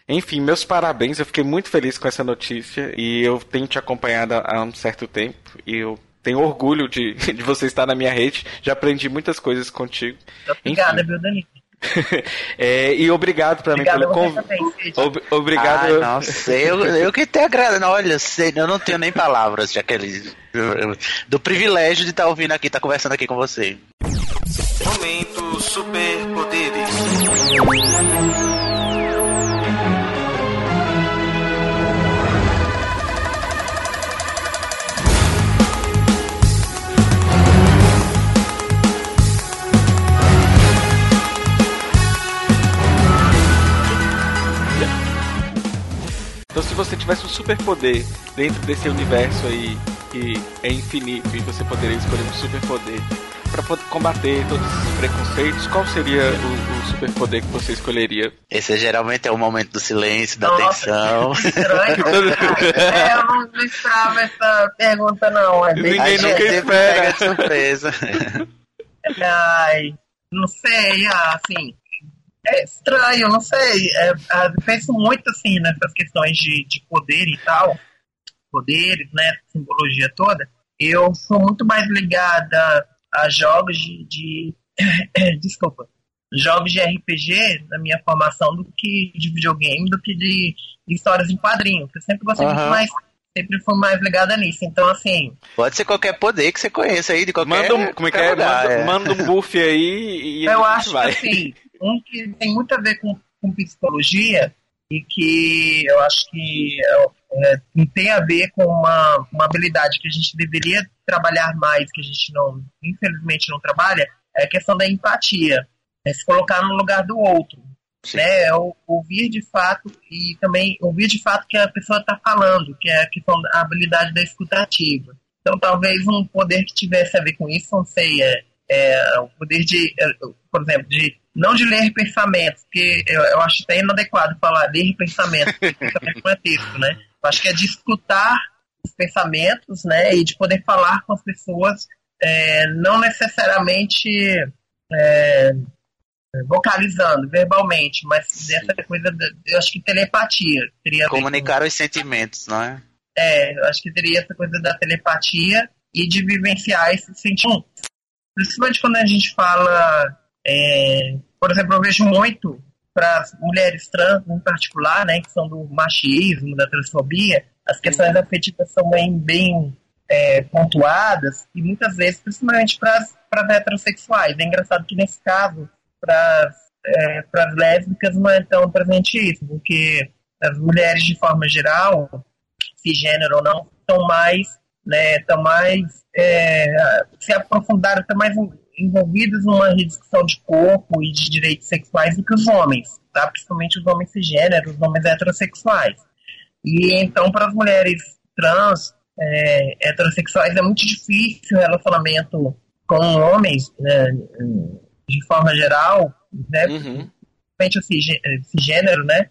[SPEAKER 2] Enfim, meus parabéns. Eu fiquei muito feliz com essa notícia e eu tenho te acompanhado há um certo tempo e eu tenho orgulho de, de você estar na minha rede. Já aprendi muitas coisas contigo.
[SPEAKER 4] Obrigada, viu, Danilo?
[SPEAKER 2] é, e obrigado para mim pelo convite. Ob obrigado.
[SPEAKER 3] Ai, nossa, eu, eu que te agradeço. Olha, eu não tenho nem palavras, Jaqueline. Do privilégio de estar ouvindo aqui, estar conversando aqui com você.
[SPEAKER 1] Momento Super
[SPEAKER 2] Então, se você tivesse um superpoder dentro desse universo aí que é infinito e você poderia escolher um superpoder para combater todos esses preconceitos, qual seria o, o superpoder que você escolheria?
[SPEAKER 3] Esse geralmente é o momento do silêncio, da Nossa, tensão.
[SPEAKER 4] é, eu não esperava essa pergunta, não. É
[SPEAKER 2] Ninguém nunca espera.
[SPEAKER 3] surpresa.
[SPEAKER 4] Ai, não sei, assim é estranho, não sei. É, é, penso muito assim nessas questões de, de poder e tal, poderes, né, simbologia toda. Eu sou muito mais ligada a jogos de, de desculpa, jogos de RPG na minha formação do que de videogame, do que de, de histórias em quadrinhos. Eu sempre gostei uhum. muito mais sempre fui mais ligada nisso. Então, assim.
[SPEAKER 3] Pode ser qualquer poder que você conheça aí, de qualquer.
[SPEAKER 2] Manda um, como é que é? Lugar, manda, é? manda, um buff aí e.
[SPEAKER 4] Eu acho vai. que assim, um que tem muito a ver com, com psicologia e que eu acho que é, tem a ver com uma, uma habilidade que a gente deveria trabalhar mais, que a gente não, infelizmente, não trabalha, é a questão da empatia. É se colocar no lugar do outro. Né, é ouvir de fato e também ouvir de fato que a pessoa está falando, que é a questão da habilidade da escutativa. Então, talvez um poder que tivesse a ver com isso, não sei, é, é o poder de, é, por exemplo, de não de ler pensamentos, porque eu, eu acho até inadequado falar ler pensamentos, não é texto, né? Eu acho que é de escutar os pensamentos, né, e de poder falar com as pessoas, é, não necessariamente é, vocalizando verbalmente, mas dessa coisa, eu acho que telepatia. Teria
[SPEAKER 3] Comunicar com... os sentimentos, não é?
[SPEAKER 4] É, eu acho que teria essa coisa da telepatia e de vivenciar esse sentimento. Principalmente quando a gente fala É, por exemplo, eu vejo muito para as mulheres trans, em particular, né, que são do machismo, da transfobia, as questões afetivas são bem, bem é, pontuadas e muitas vezes, principalmente para as heterossexuais. É engraçado que nesse caso, para é, as lésbicas não é tão presente isso, porque as mulheres, de forma geral, cisgênero ou não, estão mais, né, estão mais é, se aprofundaram, estão mais envolvidas numa rediscussão de corpo e de direitos sexuais do que os homens, tá? principalmente os homens cisgêneros, os homens heterossexuais. E então, para as mulheres trans, é, heterossexuais, é muito difícil o relacionamento com homens, né, de forma geral, né,
[SPEAKER 2] Uhum.
[SPEAKER 4] principalmente o cisgênero, né,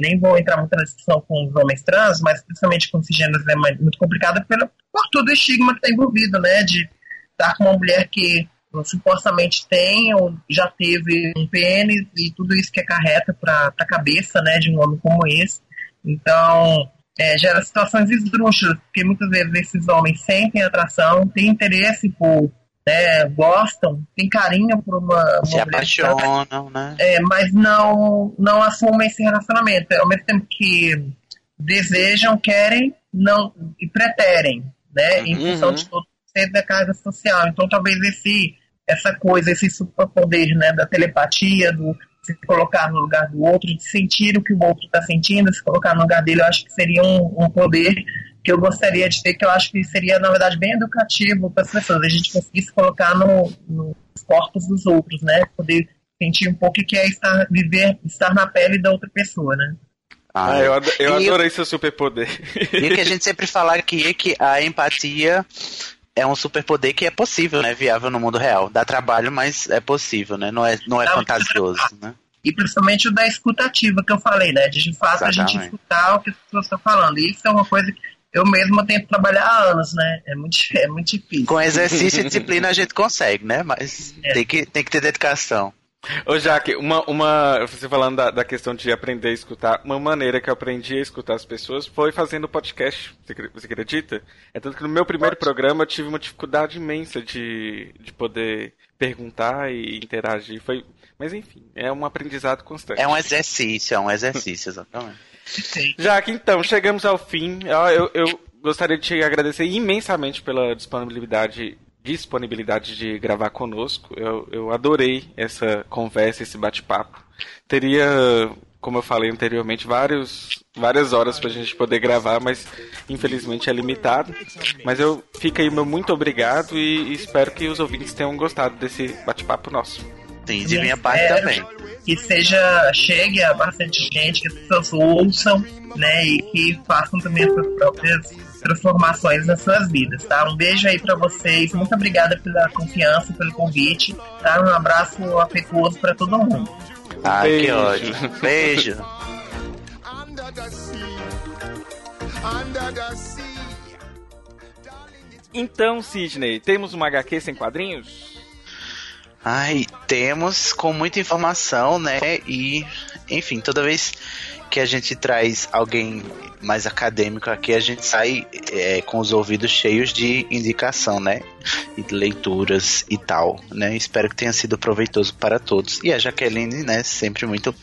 [SPEAKER 4] nem vou entrar muito na discussão com os homens trans, mas principalmente com cisgêneros é muito complicado pelo, por todo o estigma que está envolvido, né, de estar com uma mulher que supostamente tem ou já teve um pênis e tudo isso que acarreta para a cabeça, né, de um homem como esse. Então, é, gera situações esdrúxulas, porque muitas vezes esses homens sentem atração, têm interesse por, né, gostam, têm carinho por uma, uma
[SPEAKER 3] Se
[SPEAKER 4] mulher
[SPEAKER 3] apaixonam, né?
[SPEAKER 4] é, mas não, não assumem esse relacionamento. Ao mesmo tempo que desejam, querem não, e preterem, né? Em
[SPEAKER 2] Uhum.
[SPEAKER 4] função de todo centro da carga social. Então, talvez esse, essa coisa, esse superpoder né, da telepatia, do se colocar no lugar do outro, de sentir o que o outro está sentindo, se colocar no lugar dele, eu acho que seria um, um poder que eu gostaria de ter, que eu acho que seria, na verdade, bem educativo para as pessoas, a gente conseguir se colocar no, nos corpos dos outros, né? Poder sentir um pouco o que é estar, viver, estar na pele da outra pessoa, né?
[SPEAKER 2] Ah, eu, ado- eu
[SPEAKER 3] E
[SPEAKER 2] adorei seu superpoder.
[SPEAKER 3] E o que a gente sempre fala aqui é que a empatia é um superpoder que é possível, né? Viável no mundo real. Dá trabalho, mas é possível, né? Não é, não é fantasioso, né?
[SPEAKER 4] E principalmente o da escutativa que eu falei, né? De, de fato a gente
[SPEAKER 3] Exatamente.
[SPEAKER 4] escutar o que as pessoas estão falando. E isso é uma coisa que eu mesma tento trabalhar há anos, né? É muito, é muito difícil.
[SPEAKER 3] Com exercício e disciplina a gente consegue, né? Mas
[SPEAKER 4] É.
[SPEAKER 3] tem, que, tem que ter dedicação.
[SPEAKER 2] Ô, Jaque, uma, uma. Você falando da, da questão de aprender a escutar, uma maneira que eu aprendi a escutar as pessoas foi fazendo podcast. Você, você acredita? É tanto que no meu primeiro programa eu tive uma dificuldade imensa de, de poder perguntar e interagir. Foi, mas enfim, é um aprendizado constante.
[SPEAKER 3] É um exercício, é um exercício, exatamente.
[SPEAKER 4] Sim.
[SPEAKER 2] Jaque, então, chegamos ao fim. Ah, Eu, eu gostaria de te agradecer imensamente pela disponibilidade disponibilidade de gravar conosco. Eu, eu adorei essa conversa, esse bate-papo. Teria, como eu falei anteriormente, vários, várias horas pra gente poder gravar, mas infelizmente é limitado. Mas eu fico aí meu muito obrigado e espero que os ouvintes tenham gostado desse bate-papo nosso.
[SPEAKER 3] Sim, de minha parte também.
[SPEAKER 4] Que seja, chegue a bastante gente, que as pessoas ouçam, né? E que façam também as suas próprias transformações nas suas vidas, tá? Um beijo aí pra vocês. Muito obrigada pela confiança, pelo convite, tá? Um abraço afetuoso pra todo mundo.
[SPEAKER 3] Ai, que
[SPEAKER 2] Beijo.
[SPEAKER 3] ótimo. Beijo.
[SPEAKER 2] Então, Sidney, temos uma HQ sem quadrinhos?
[SPEAKER 3] Ai, temos com muita informação, né? E, enfim, toda vez que a gente traz alguém mais acadêmico aqui, a gente sai é, com os ouvidos cheios de indicação, né? E de leituras e tal, né? Espero que tenha sido proveitoso para todos. E a Jaqueline, né? Sempre muito.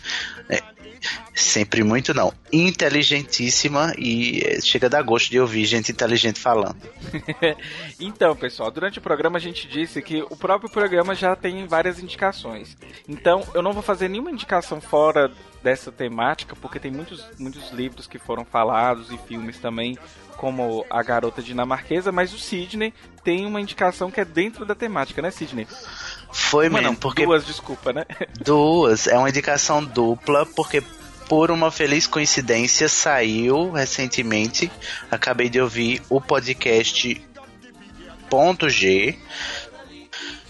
[SPEAKER 3] Sempre muito não. Inteligentíssima e é, chega a dar gosto de ouvir gente inteligente falando.
[SPEAKER 2] Então, pessoal, durante o programa a gente disse que o próprio programa já tem várias indicações. Então, eu não vou fazer nenhuma indicação fora dessa temática, porque tem muitos, muitos livros que foram falados e filmes também, como A Garota Dinamarquesa, mas o Sidney tem uma indicação que é dentro da temática, né, Sidney?
[SPEAKER 3] Foi
[SPEAKER 2] Uma
[SPEAKER 3] mesmo, porque
[SPEAKER 2] duas, desculpa, né?
[SPEAKER 3] Duas, é uma indicação dupla, porque por uma feliz coincidência saiu recentemente. Acabei de ouvir o podcast Ponto G,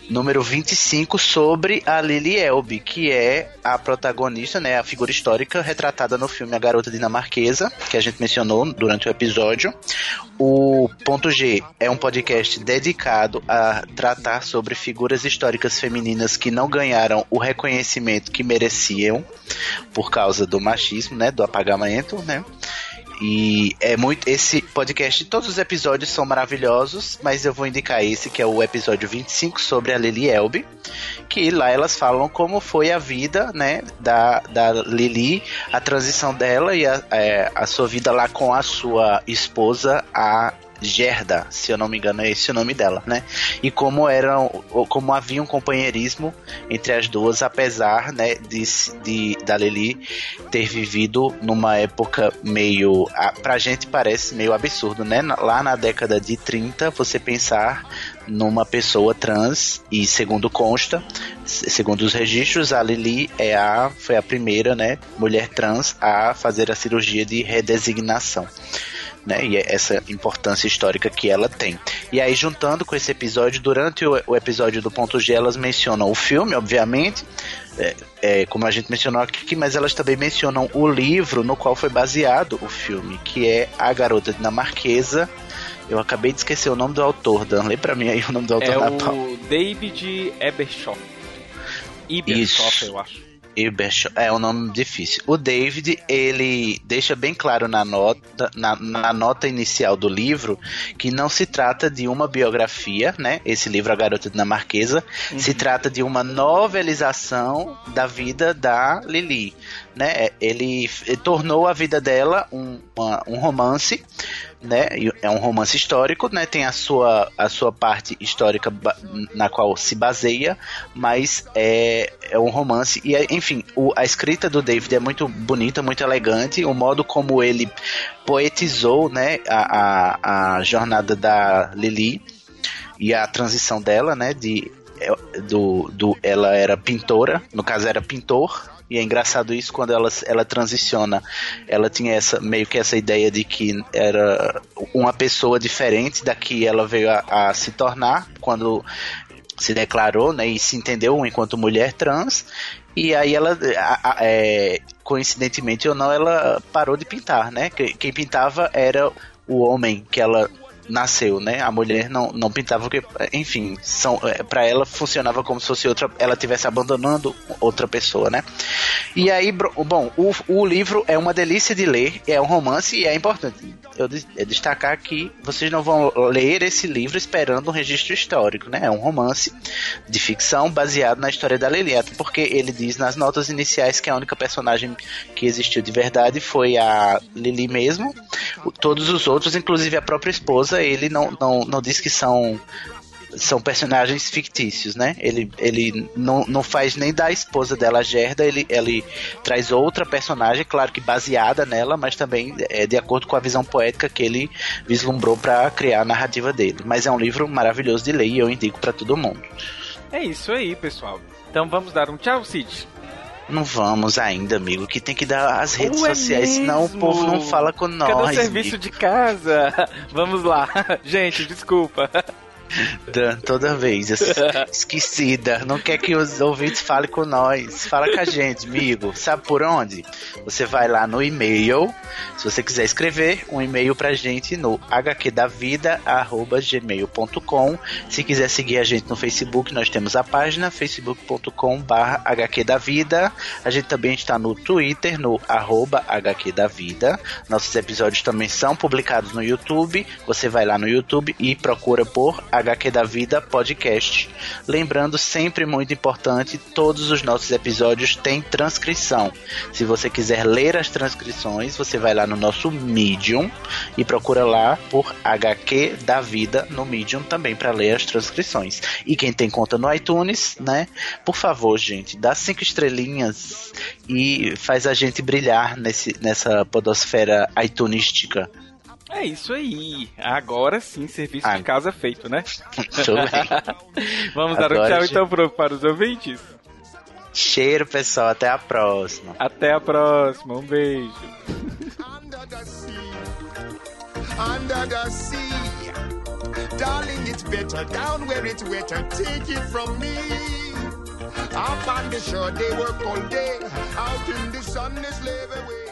[SPEAKER 3] número 25, sobre a Lily Elbe, que é a protagonista, né, a figura histórica retratada no filme A Garota Dinamarquesa, que a gente mencionou durante o episódio. O Ponto G é um podcast dedicado a tratar sobre figuras históricas femininas que não ganharam o reconhecimento que mereciam por causa do machismo, né, do apagamento, né? E é muito. Esse podcast, todos os episódios são maravilhosos, mas eu vou indicar esse, que é o episódio 25 sobre a Lily Elbe. Que lá elas falam como foi a vida, né, da, da Lily, a transição dela e a, é, a sua vida lá com a sua esposa, a Gerda, se eu não me engano é esse o nome dela, né? E como eram, como havia um companheirismo entre as duas, apesar, né, de, de da Lili ter vivido numa época meio, pra gente parece meio absurdo, né? Lá na década de 30, você pensar numa pessoa trans e segundo consta, segundo os registros, a Lili é a foi a primeira, né, mulher trans a fazer a cirurgia de redesignação né? E é essa importância histórica que ela tem. E aí, juntando com esse episódio, durante o, o episódio do Ponto G, elas mencionam o filme, obviamente, é, é, como a gente mencionou aqui, mas elas também mencionam o livro no qual foi baseado o filme, que é A Garota Dinamarquesa. Eu acabei de esquecer o nome do autor, Dan. Lê pra mim aí o nome do autor
[SPEAKER 2] é
[SPEAKER 3] da
[SPEAKER 2] o David Ebershoff. Ebershoff, eu acho.
[SPEAKER 3] Ebershoff, é um nome difícil. O David, ele deixa bem claro na nota, na, na, nota inicial do livro que não se trata de uma biografia, né? Esse livro, A Garota Dinamarquesa, uhum. se trata de uma novelização da vida da Lili, né? Ele, ele tornou a vida dela um, uma, um romance né? É um romance histórico, né? Tem a sua, a sua parte histórica na qual se baseia, mas é, é um romance e é, enfim, o, a escrita do David é muito bonita, muito elegante, o modo como ele poetizou, né? A, a, a jornada da Lily e a transição dela, né? De é, do, do ela era pintora, no caso era pintor, e é engraçado isso quando ela, ela transiciona. Ela tinha essa meio que essa ideia de que era uma pessoa diferente da que ela veio a, a se tornar quando se declarou né, e se entendeu enquanto mulher trans. E aí ela, a, a, é, coincidentemente ou não, ela parou de pintar, né? Quem pintava era o homem que ela nasceu, né? A mulher não, não pintava porque, enfim, são é, para ela funcionava como se fosse outra, ela tivesse abandonando outra pessoa, né? E aí, bom, o, o livro é uma delícia de ler, é um romance e é importante eu é destacar que vocês não vão ler esse livro esperando um registro histórico, né? É um romance de ficção baseado na história da Lilieta, porque ele diz nas notas iniciais que a única personagem que existiu de verdade foi a Lili mesmo. Todos os outros, inclusive a própria esposa, ele não, não, não diz que são são personagens fictícios, né? Ele, ele não, não faz nem da esposa dela, Gerda, ele, ele traz outra personagem, claro que baseada nela, mas também é de acordo com a visão poética que ele vislumbrou para criar a narrativa dele. Mas é um livro maravilhoso de ler e eu indico para todo mundo.
[SPEAKER 2] É isso aí, pessoal. Então vamos dar um tchau, Cid.
[SPEAKER 3] Não vamos ainda, amigo, que tem que dar as redes Ué sociais, mesmo? senão o povo não fala com nós.
[SPEAKER 2] Cadê o serviço amigo? de casa? Vamos lá. Gente, desculpa.
[SPEAKER 3] Dan, toda vez esquecida. Não quer que os ouvintes falem com nós. Fala com a gente, amigo. Sabe por onde? Você vai lá no e-mail. Se você quiser escrever um e-mail pra gente no hqdavida@gmail.com. Se quiser seguir a gente no Facebook, nós temos a página facebook.com/hqdavida. A gente também está no Twitter no arroba hqdavida. Nossos episódios também são publicados no YouTube. Você vai lá no YouTube e procura por HQ da Vida Podcast. Lembrando, sempre muito importante, todos os nossos episódios têm transcrição. Se você quiser ler as transcrições, você vai lá no nosso Medium e procura lá por HQ da Vida no Medium também para ler as transcrições. E quem tem conta no iTunes, né? Por favor, gente, dá cinco estrelinhas e faz a gente brilhar nesse, nessa podosfera iTunística.
[SPEAKER 2] É isso aí. Agora sim, serviço ah. de casa feito, né? Vamos Agora dar um tchau então pro, para os ouvintes?
[SPEAKER 3] Cheiro, pessoal. Até a próxima.
[SPEAKER 2] Até a próxima. Um beijo. Under the sea, darling, it's better down where it's wetter. Take it from me. Up on the shore, they work all day. Out in the sun, they slave away.